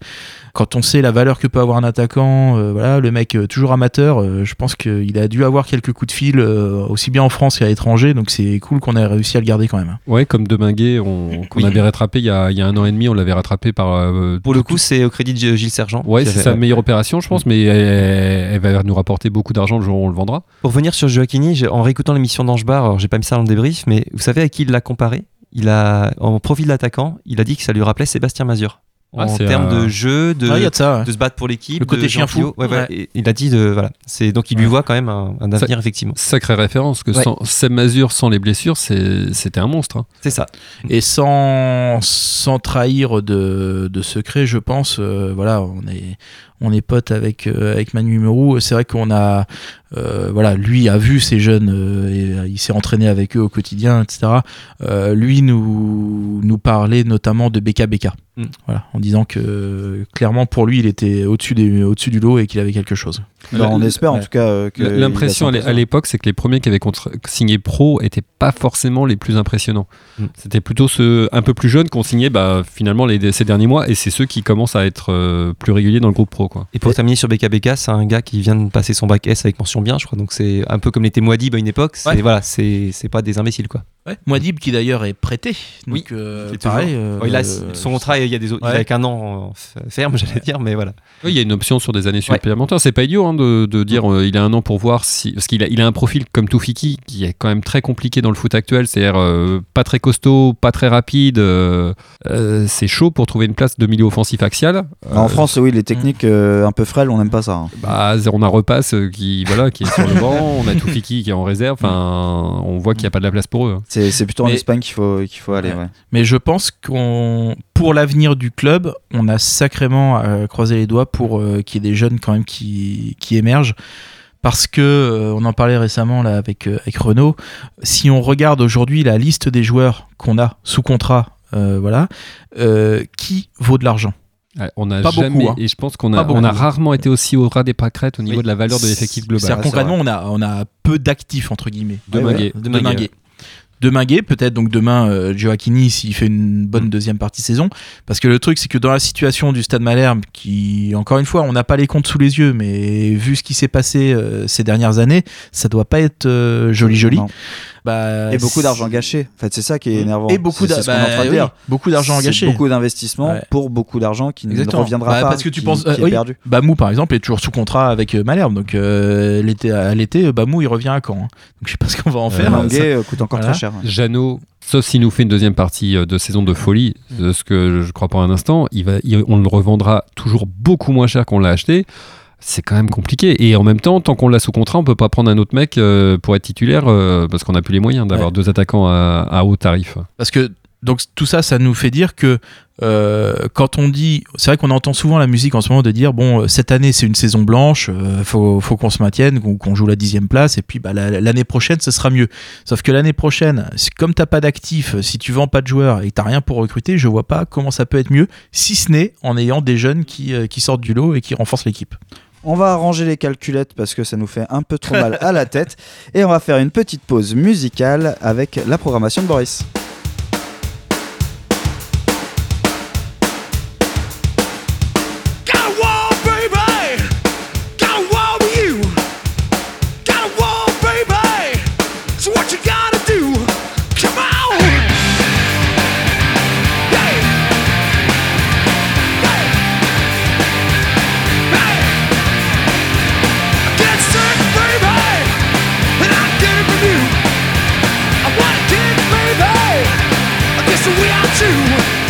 Quand on sait la valeur que peut avoir un attaquant, euh, voilà, le mec euh, toujours amateur, euh, je pense qu'il a dû avoir quelques coups de fil euh, aussi bien en France qu'à l'étranger, donc c'est cool qu'on ait réussi à le garder quand même. Ouais, comme Deminguet, on, qu'on Oui. avait rattrapé il y, a, il y a un an et demi, on l'avait rattrapé par. euh, Pour le coup, c'est au crédit de Gilles Sergent. Ouais, c'est sa meilleure opération, je pense, mais elle, elle va nous rapporter beaucoup d'argent le jour où on le vendra. Pour venir sur Joaquini, j'ai- en réécoutant l'émission d'Angebar, alors j'ai pas mis ça dans le débrief, mais vous savez à qui il l'a comparé? Il a, en profil d'attaquant, il a dit que ça lui rappelait Sébastien Mazur. Ah, en termes un- de jeu, de, Ah, de ça, ouais. de se battre pour l'équipe, Le côté chien fou. Ouais, voilà. Ouais. Et il a dit de voilà. C'est donc il lui voit quand même un, un avenir effectivement. Sacrée référence, que Ouais. sans Mazur, sans les blessures, c'était un monstre. hein. C'est ça. Et sans, sans trahir de, de secret, je pense, euh, voilà, on est, on est potes avec, euh, avec Manu Meroux. C'est vrai qu'on a, euh, voilà, lui a vu ces jeunes euh, et euh, il s'est entraîné avec eux au quotidien, etc. Euh, lui nous, nous parlait notamment de BKBK. Mm. Voilà, en disant que clairement pour lui il était au-dessus des- au-dessus du lot et qu'il avait quelque chose. Alors, on espère en tout cas euh, que. L'impression à l'é- à l'époque, c'est que les premiers qui avaient contre- signé pro étaient pas forcément les plus impressionnants. Mm. C'était plutôt ceux un peu plus jeunes qui ont signé bah, finalement les, ces derniers mois, et c'est ceux qui commencent à être euh, plus réguliers dans le groupe pro. Quoi. Et pour terminer sur BKBK, c'est un gars qui vient de passer son bac S avec mention bien, je crois. Donc c'est un peu comme l'était Moadib à une époque. C'est Ouais. voilà, c'est pas des imbéciles quoi. Ouais. Moadib qui d'ailleurs est prêté. Donc, Oui, euh, C'est pareil. euh, il a son contrat, il y a des autres- il Ouais. a qu'un an ferme, *laughs* j'allais dire, mais voilà. Oui, il y a une option sur des années supplémentaires. C'est pas idiot hein, de, de dire euh, il a un an pour voir si. Parce qu'il a, il a un profil comme Toufiki qui est quand même très compliqué dans le foot actuel. C'est-à-dire euh, pas très costaud, pas très rapide. euh, euh, c'est chaud pour trouver une place de milieu offensif axial. En France, oui, les techniques euh, un peu frêles, on n'aime pas ça. hein. Bah, on a Repasse qui, voilà, qui est sur le banc, on a Toufiki qui est en réserve. Enfin, on voit qu'il n'y a pas de la place pour eux. hein. C'est c'est plutôt en Mais- Espagne qu'il faut, qu'il faut aller. Ouais. ouais. Mais je pense qu'on, pour l'avenir du club, on a sacrément à croiser les doigts pour euh, qu'il y ait des jeunes quand même qui, qui émergent. Parce que, euh, on en parlait récemment là avec, euh, avec Renault, si on regarde aujourd'hui la liste des joueurs qu'on a sous contrat, euh, voilà, euh, qui vaut de l'argent? Ouais, on a Pas beaucoup, hein. et je pense qu'on a, on a rarement été aussi au ras des pâquerettes au niveau Oui. de la valeur de l'effectif global. C'est-à-dire concrètement, on a, on a peu d'actifs, entre guillemets. De Minguet. De Minguet. De Minguet, peut-être donc demain euh, s'il fait une bonne deuxième partie de saison. Parce que le truc, c'est que dans la situation du Stade Malherbe, qui, encore une fois, on n'a pas les comptes sous les yeux, mais vu ce qui s'est passé euh, ces dernières années, ça doit pas être euh, joli joli. Bah, Et beaucoup d'argent gâché. En fait, c'est ça qui est énervant. Et beaucoup C'est- d'a- c'est ce qu'on est en bah, oui, beaucoup d'argent gâché. Beaucoup d'investissements Ouais. pour beaucoup d'argent qui Exactement. ne reviendra Bah, pas. parce que tu qui- penses qui euh, est oui, perdu. Bamou par exemple est toujours sous contrat avec Malherbe donc l'été à l'été Bamou il revient à Caen hein. donc je sais pas ce qu'on va en faire Manguet, Ça- coûte encore Voilà. très cher. Ouais. Jeannot, sauf s'il nous fait une deuxième partie euh, de saison de folie, de ce que je crois pas un instant, il va, il- on le revendra toujours beaucoup moins cher qu'on l'a acheté. C'est quand même compliqué. Et en même temps, tant qu'on l'a sous contrat, on peut pas prendre un autre mec euh, pour être titulaire euh, parce qu'on n'a plus les moyens d'avoir Ouais. deux attaquants à, à haut tarif. Parce que donc tout ça, ça nous fait dire que euh, quand on dit, c'est vrai qu'on entend souvent la musique en ce moment de dire bon euh, cette année c'est une saison blanche, euh, faut, faut qu'on se maintienne, qu'on joue la dixième place et puis bah, la- l'année prochaine ce sera mieux. Sauf que l'année prochaine, comme t'as pas d'actifs, si tu vends pas de joueurs et t'as rien pour recruter, je vois pas comment ça peut être mieux, si ce n'est en ayant des jeunes qui, euh, qui sortent du lot et qui renforcent l'équipe. On va ranger les calculettes parce que ça nous fait un peu trop mal à la tête. Et on va faire une petite pause musicale avec la programmation de Boris. We are too.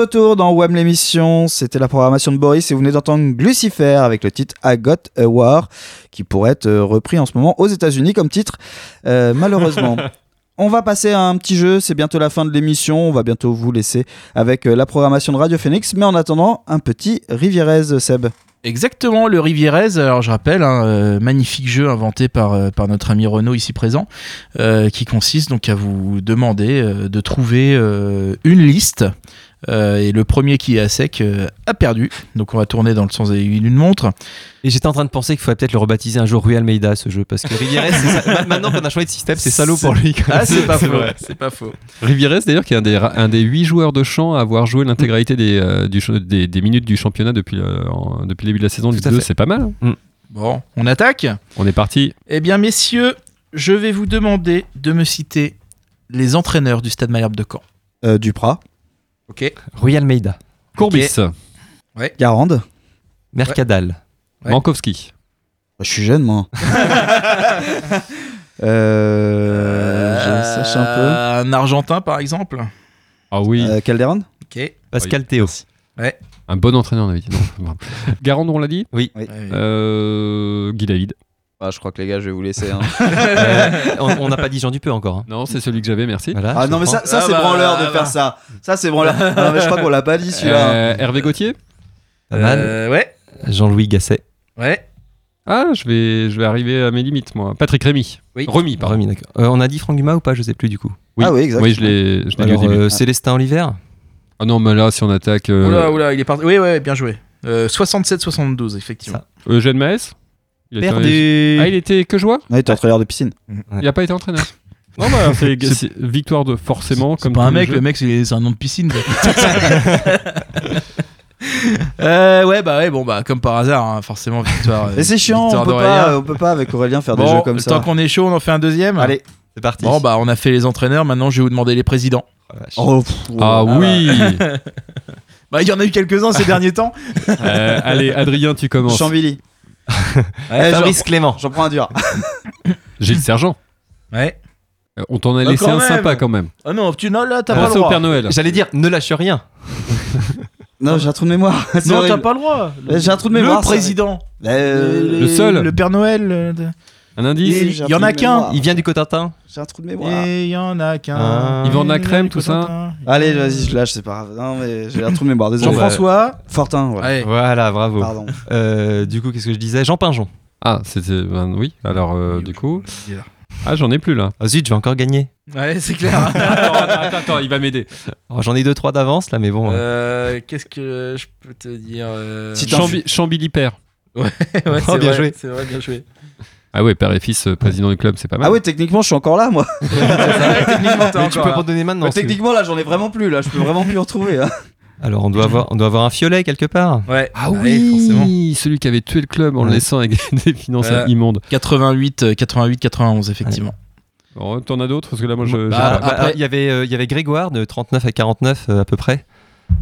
Retour dans WAM l'émission, c'était la programmation de Boris et vous venez d'entendre Lucifer avec le titre I Got a War qui pourrait être euh, repris en ce moment aux États-Unis comme titre, euh, malheureusement. *laughs* On va passer à un petit jeu, c'est bientôt la fin de l'émission, on va bientôt vous laisser avec euh, la programmation de Radio Phoenix, mais en attendant, un petit Rivierez, Seb. Exactement, le Rivierez, alors je rappelle, un euh, magnifique jeu inventé par, euh, par notre ami Renaud ici présent, euh, qui consiste donc à vous demander de trouver une liste, euh, et le premier qui est à sec euh, a perdu, donc on va tourner dans le sens des aiguilles d'une montre. Et j'étais en train de penser qu'il faudrait peut-être le rebaptiser un jour Rue Almeida ce jeu parce que Rivieres, maintenant qu'on a changé de système, c'est salaud pour lui. Ah c'est pas faux, c'est pas faux. Rivieres, d'ailleurs, qui est un des, un des 8 joueurs de champ à avoir joué l'intégralité des, euh, du des, des minutes du championnat depuis, en- depuis le début de la saison. Du Tout à 2, fait. c'est pas mal. hein. Bon, on attaque On est parti. Eh bien, messieurs, je vais vous demander de me citer les entraîneurs du Stade Malherbe de Caen. Euh, Duprat, Ok. Rue Almeida, Courbis, Garande. Mercadal, Ouais. Mankowski. Bah, je suis jeune, moi. *laughs* euh, je sache un Euh, Un Argentin, par exemple. Ah oui, peu. Euh, Calderon Ok. Pascal Théo. un bon entraîneur, on avait dit. Non, *laughs* bon. Garand, on l'a dit Oui. Euh, Guy David. Ah, je crois que les gars, je vais vous laisser. hein. *laughs* Euh, on n'a pas dit Jean Dupeux encore. hein. Non, c'est celui que j'avais, merci. Voilà, Ah non, mais ça, ça Ah c'est bah, branleur de bah. faire ça. Ça, c'est branleur. non, mais je crois qu'on l'a pas dit celui-là. Euh, Hervé Gauthier. Euh, ouais. Jean-Louis Gasset. Ouais. Ah, je vais, je vais arriver à mes limites, moi. Patrick Rémy. Oui. Remis, pardon. D'accord. Euh, on a dit Franck Dumas ou pas Je sais plus du coup. Oui. Ah oui, exact. Oui, je l'ai je l'ai dit au Alors, début. euh, Célestin Oliver. Ah non, mais là, si on attaque euh, Oula, oula, il est parti. Oui, ouais, bien joué. Euh, 67-72, effectivement. Eugène Maes il a été- Perdu. Ah, il était que joueur Ouais, t'es entraîneur de piscine. Il n'a pas été entraîneur *laughs* Non, bah, c'est c'est victoire de forcément. C'est comme pas un mec, le mec, c'est c'est un nom de piscine. *laughs* Euh, ouais, bah ouais, bon, bah comme par hasard, hein, forcément, victoire. *laughs* euh, Mais c'est chiant, on peut, pas, on peut pas avec Aurélien faire des jeux comme ça. tant qu'on est chaud, on en fait un deuxième. Allez. C'est parti. Bon, bah on a fait les entraîneurs, maintenant je vais vous demander les présidents. Oh, pff, Ah oui Bah il y en a eu quelques-uns ces derniers temps. Euh, Allez, Adrien, tu commences. Chambili. Ouais, Fabrice Clément. J'en prends un dur. *laughs* Gilles Sergent. Ouais. Euh, On t'en a Ah, laissé quand un même. sympa quand même. Ah non, tu non, là, t'as pas Pensez le au droit. Père Noël. J'allais dire, ne lâche rien. *laughs* Non, j'ai un trou de mémoire. *laughs* C'est Non, horrible. t'as pas le droit. J'ai un trou de mémoire. Le président. Euh, Le seul. Le Père Noël. euh, de- Un indice il y en a qu'un. Il vient du Cotentin. J'ai un trou de mémoire. Et il y en a qu'un. Ah. Yvan Il y en a Crème, tout ça. Allez, vas-y, je lâche, c'est pas grave. Non, mais j'ai un trou de mémoire, désolé. Jean-François. Fortin, voilà. Ouais. Voilà, bravo. Pardon. Euh, du coup, qu'est-ce que je disais? Jean Pinjon. Ah, c'était. ben oui, alors euh, du coup. Ah, j'en ai plus là. Ah zut, je vais encore gagner. Ouais, c'est clair. *laughs* attends, attends, attends, il va m'aider. Oh, J'en ai deux trois d'avance là, mais bon. Euh, Qu'est-ce que je peux te dire euh, Chambi- Chambilly-Père. *laughs* Ouais, Oh, c'est bien vrai, joué. C'est vrai, bien joué. Ah ouais, père et fils, euh, président du club, c'est pas mal. Ah ouais, techniquement, je suis encore là, moi. *laughs* Techniquement, Mais tu peux là. redonner maintenant. Mais techniquement, là, j'en ai vraiment plus. Là, je peux vraiment plus en retrouver. hein. *laughs* Alors, on doit avoir, on doit avoir un fiolet quelque part. Ouais. Ah Ouais, oui, forcément. celui qui avait tué le club en le laissant avec *laughs* des finances Euh, immondes. 88, euh, 88, 91, effectivement. Oh, T'en as d'autres? Parce que là, moi, je. Bah, Ah, bah, après- il y avait, euh, il y avait Grégoire de 39 à 49 euh, à peu près.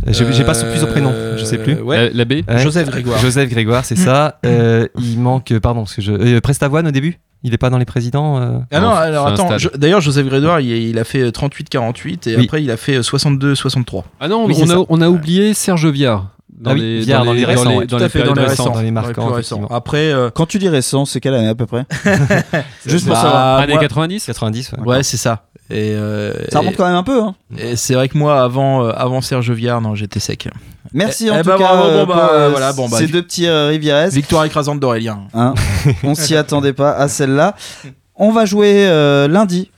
Euh, J'ai pas son plus au prénom, je sais plus. Euh, Ouais. La, la B Ouais. Joseph Grégoire. Joseph Grégoire, c'est ça. *laughs* Euh, il manque, euh, pardon, parce que je, euh, Prestavoine au début. Il est pas dans les présidents. euh Ah non, Non, alors attends, d'ailleurs Joseph Grégoire, il, il a fait 38-48 et Oui. après il a fait 62-63. Ah non, Oui, on, a, on a oublié Serge Viard. Dans Ah oui, les, Viard, dans les récents, dans à fait, dans les récents. dans les Dans marquants, récents. Après, euh, Quand tu dis récent, c'est quelle année à peu près *laughs* Juste pour bah, savoir. Années moi- 90 90. ouais. Ouais, c'est ça. Et, euh, Ça remonte quand même un peu. Hein. c'est vrai que moi, avant, euh, avant Serge Viard, non, j'étais sec. Merci Eh- en eh tout bah, cas bravo, euh, bon, bah, pour, euh, voilà, bon, bah, ces deux petits euh, Rivieres. Victoire écrasante d'Aurélien. Hein. On s'y attendait pas à celle-là. On va jouer lundi.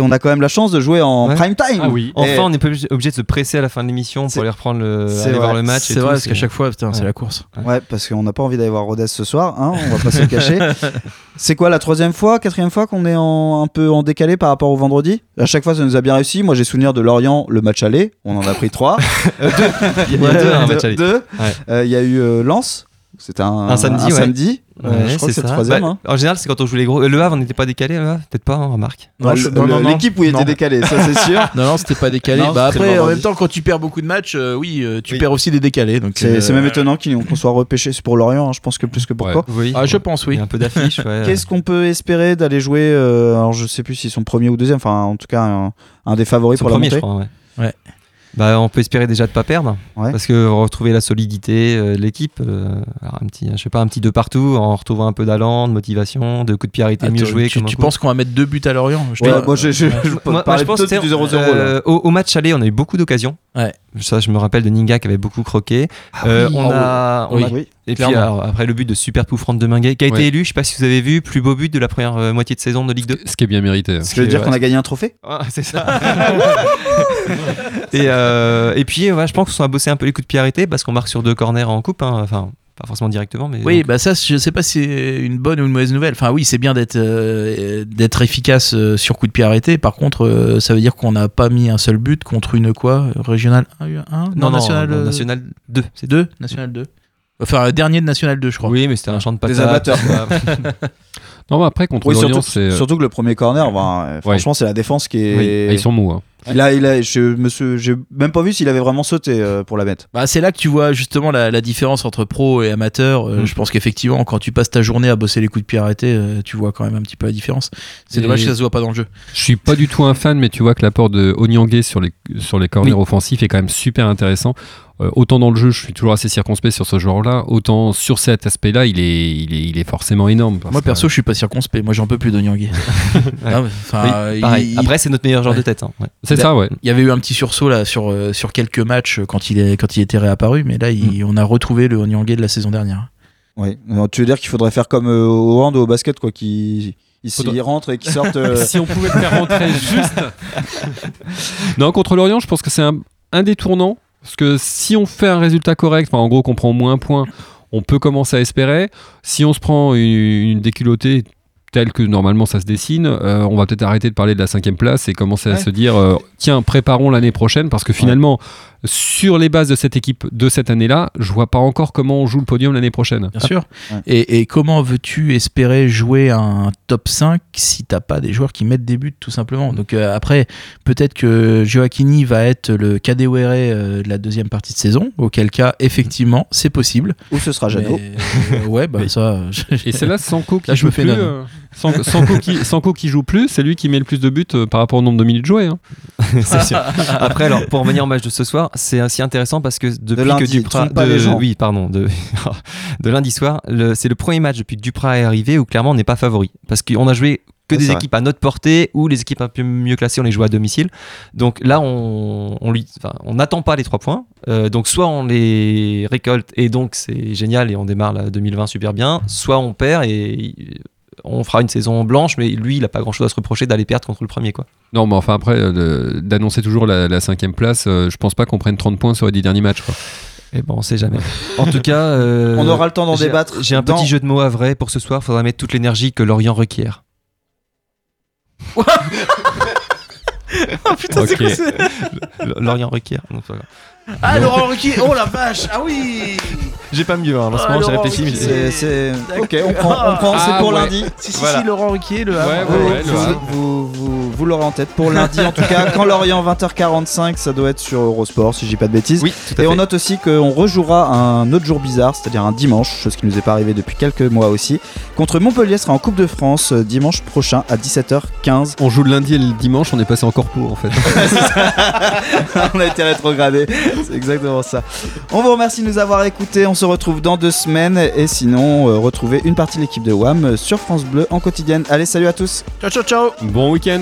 On a quand même la chance de jouer en Ouais. prime time. Ah oui. Enfin, Et- on n'est pas obligé- de se presser à la fin de l'émission pour aller reprendre le, aller vrai. voir le match. et C'est tout, vrai, parce qu'à chaque fois, putain, c'est la course. Ouais, parce qu'on n'a pas envie d'aller voir Rodez ce soir, hein, on va pas se le cacher. *laughs* C'est quoi la troisième fois, quatrième fois qu'on est en, un peu en décalé par rapport au vendredi? À chaque fois, ça nous a bien réussi. Moi, j'ai souvenir de Lorient, le match aller, on en a pris trois. *laughs* Deux. Il y a deux, un match aller. Deux. Ouais. Il y a eu euh, Lens, c'était un, Un samedi, ouais. samedi. Ouais, je crois que c'est le ça. troisième. Bah, hein. En général, c'est quand on joue les gros. euh, Le Havre, on n'était pas décalé, le Havre Peut-être pas, hein, remarque. Non, Ouais, je- le- non, non, non. L'équipe où il était décalé, ça c'est sûr. *laughs* Non, non, c'était pas décalé. Non, bah après, en même temps, quand tu perds beaucoup de matchs, euh, oui, euh, tu Oui. perds aussi des décalés. Donc, C'est euh, c'est même étonnant qu'on soit repêché. C'est pour Lorient, hein, je pense que plus que pour Ouais. Caen. Oui. Ah, je pense, Il oui. y a un peu d'affiche, ouais. *laughs* Qu'est-ce qu'on peut espérer d'aller jouer Alors je sais plus s'ils sont premier ou deuxième, enfin en tout cas un, un des favoris pour la premiers, je montée. crois, ouais. Bah, on peut espérer déjà de pas perdre, Ouais. parce que retrouver la solidité euh, de l'équipe, euh, alors un petit, je sais pas, un petit deux partout, en retrouvant un peu d'allant, de motivation, de coups de pied arrêtés, mieux Attends, joué. Tu, penses qu'on va mettre deux buts à Lorient? Je Ouais, moi, je, je, je Moi- moi, je pense du 0-0. là. euh, au, au match aller, on a eu beaucoup d'occasions. Ouais. Ça, je me rappelle de Ninga qui avait beaucoup croqué. Euh, oui. on Ah a, on oui. a- Oui, et puis alors, après le but de super Poufrante de Minguet, qui a été Ouais. élu, je sais pas si vous avez vu, plus beau but de la première euh, moitié de saison de Ligue 2. Ce qui est bien mérité. hein. Ce qui veut dire qu'on a gagné un trophée? *laughs* Ah, c'est ça. *laughs* et, euh, et puis, ouais, je pense qu'on a bossé un peu les coups de pied arrêtés parce qu'on marque sur deux corners en coupe. hein. Enfin, pas forcément directement, mais. Oui, donc- bah ça, je sais pas si c'est une bonne ou une mauvaise nouvelle. Enfin, oui, c'est bien d'être euh, d'être efficace euh, sur coup de pied arrêté. Par contre, euh, ça veut dire qu'on n'a pas mis un seul but contre une quoi? Régional 1 non, non, national, non, euh, national 2. C'est 2 National 2 Enfin, dernier de National 2, je crois. Oui, mais c'était un champ de patates. Des amateurs. *laughs* Non, mais après, contre Oui, Lorient, surtout, c'est. surtout que le premier corner, franchement, c'est la défense qui est. Oui, ah, ils sont mous. hein. Il a, il a, je me suis, j'ai même pas vu s'il avait vraiment sauté euh, pour la mettre. Bah, c'est là que tu vois justement la, la différence entre pro et amateur. Mm. Euh, Je pense qu'effectivement, quand tu passes ta journée à bosser les coups de pied arrêtés, euh, tu vois quand même un petit peu la différence. C'est Et- dommage que ça se voit pas dans le jeu. Je suis pas du tout un fan, mais tu vois que l'apport de Onyangé sur les, sur les corners Oui. offensifs est quand même super intéressant. Euh, autant dans le jeu, je suis toujours assez circonspect sur ce joueur-là, autant sur cet aspect-là, il est, il est, il est forcément énorme. parce Moi que- perso, je suis pas circonspect. Moi, j'en peux plus ouais, *laughs* Oui, il- Après, c'est notre meilleur joueur Ouais. de tête. hein. Ouais. C'est ça, ouais. Il y avait eu un petit sursaut là sur, euh, sur quelques matchs euh, quand il, est, quand il était réapparu, mais là, il- on a retrouvé le Onyangé de la saison dernière. Oui. Alors, tu veux dire qu'il faudrait faire comme euh, au hand ou au basket, quoi, qui ils rentrent et qui sortent. euh, *laughs* si on pouvait le faire rentrer juste. *laughs* non, contre Lorient, je pense que c'est un, un des tournants. Parce que si on fait un résultat correct, enfin, en gros qu'on prend moins un point, on peut commencer à espérer. Si on se prend une, une déculottée telle que normalement ça se dessine, euh, on va peut-être arrêter de parler de la cinquième place et commencer à se dire euh, tiens, préparons l'année prochaine parce que finalement, sur les bases de cette équipe de cette année-là, je vois pas encore comment on joue le podium l'année prochaine. Bien sûr. Ouais. Et, et comment veux-tu espérer jouer un top 5 si t'as pas des joueurs qui mettent des buts, tout simplement? Donc euh, après, peut-être que Joaquini va être le Kadewere euh, de la deuxième partie de saison, auquel cas, effectivement, c'est possible. Ou ce sera Jeannot. Mais, euh, ouais, bah *laughs* ça. *laughs* Et c'est là Sanko qui Là, je joue me fais plus, euh, Sanko qui, Sanko qui joue plus, c'est lui qui met le plus de buts euh, par rapport au nombre de minutes jouées. hein. *laughs* C'est sûr. Après, alors, pour revenir au match de ce soir, c'est aussi intéressant parce que depuis que Duprat. de-. Oui, pardon. De, *laughs* de lundi soir, c'est le premier match depuis que Duprat est arrivé où clairement on n'est pas favori. Parce qu'on a joué que des équipes à notre portée ou les équipes un peu mieux classées, on les joue à domicile. Donc là, on on lui- enfin, on n'attend pas les trois points. Euh, donc soit on les récolte et donc c'est génial et on démarre la 2020 super bien, soit on perd et on fera une saison blanche, mais lui, il n'a pas grand chose à se reprocher d'aller perdre contre le premier. quoi. Non, mais enfin après, euh, d'annoncer toujours la, la cinquième place, euh, je pense pas qu'on prenne 30 points sur les 10 derniers matchs. Quoi. Et bon, on sait jamais. En tout cas, euh, *laughs* On aura le temps d'en j'ai- débattre J'ai un dans- petit jeu de mots à vrai pour ce soir. Faudra mettre toute l'énergie que Lorient requiert. *laughs* Oh putain, c'est quoi *laughs* Lorient requiert. Non, c'est pas grave. Ah, Laurent Ruquier Oh la vache Ah oui J'ai pas mieux. Hein, en ce Ah, moment, j'ai réfléchi. mais j'ai- C'est, Ok, on D'accord. prend, on prend c'est Ah, pour ouais. lundi. Si, si, Voilà. si, Laurent Ruquier, le Havre. Ouais, Vous, ouais, ouais, le vous, Havre. vous, vous- vous l'aurez en tête pour lundi en tout cas. Quand *laughs* Lorient 20h45, ça doit être sur Eurosport si je dis pas de bêtises. Oui, tout à Et fait. on note aussi qu'on rejouera un autre jour bizarre, c'est-à-dire un dimanche, chose qui nous est pas arrivée depuis quelques mois aussi. Contre Montpellier sera en Coupe de France euh, dimanche prochain à 17h15. On joue le lundi et le dimanche, on est passé en corpo en fait. *laughs* *laughs* on a été rétrogradé, c'est exactement ça. On vous remercie de nous avoir écoutés, on se retrouve dans deux semaines. Et sinon euh, retrouvez une partie de l'équipe de WAM sur France Bleu en quotidienne. Allez, salut à tous. Ciao, ciao, ciao. Bon week-end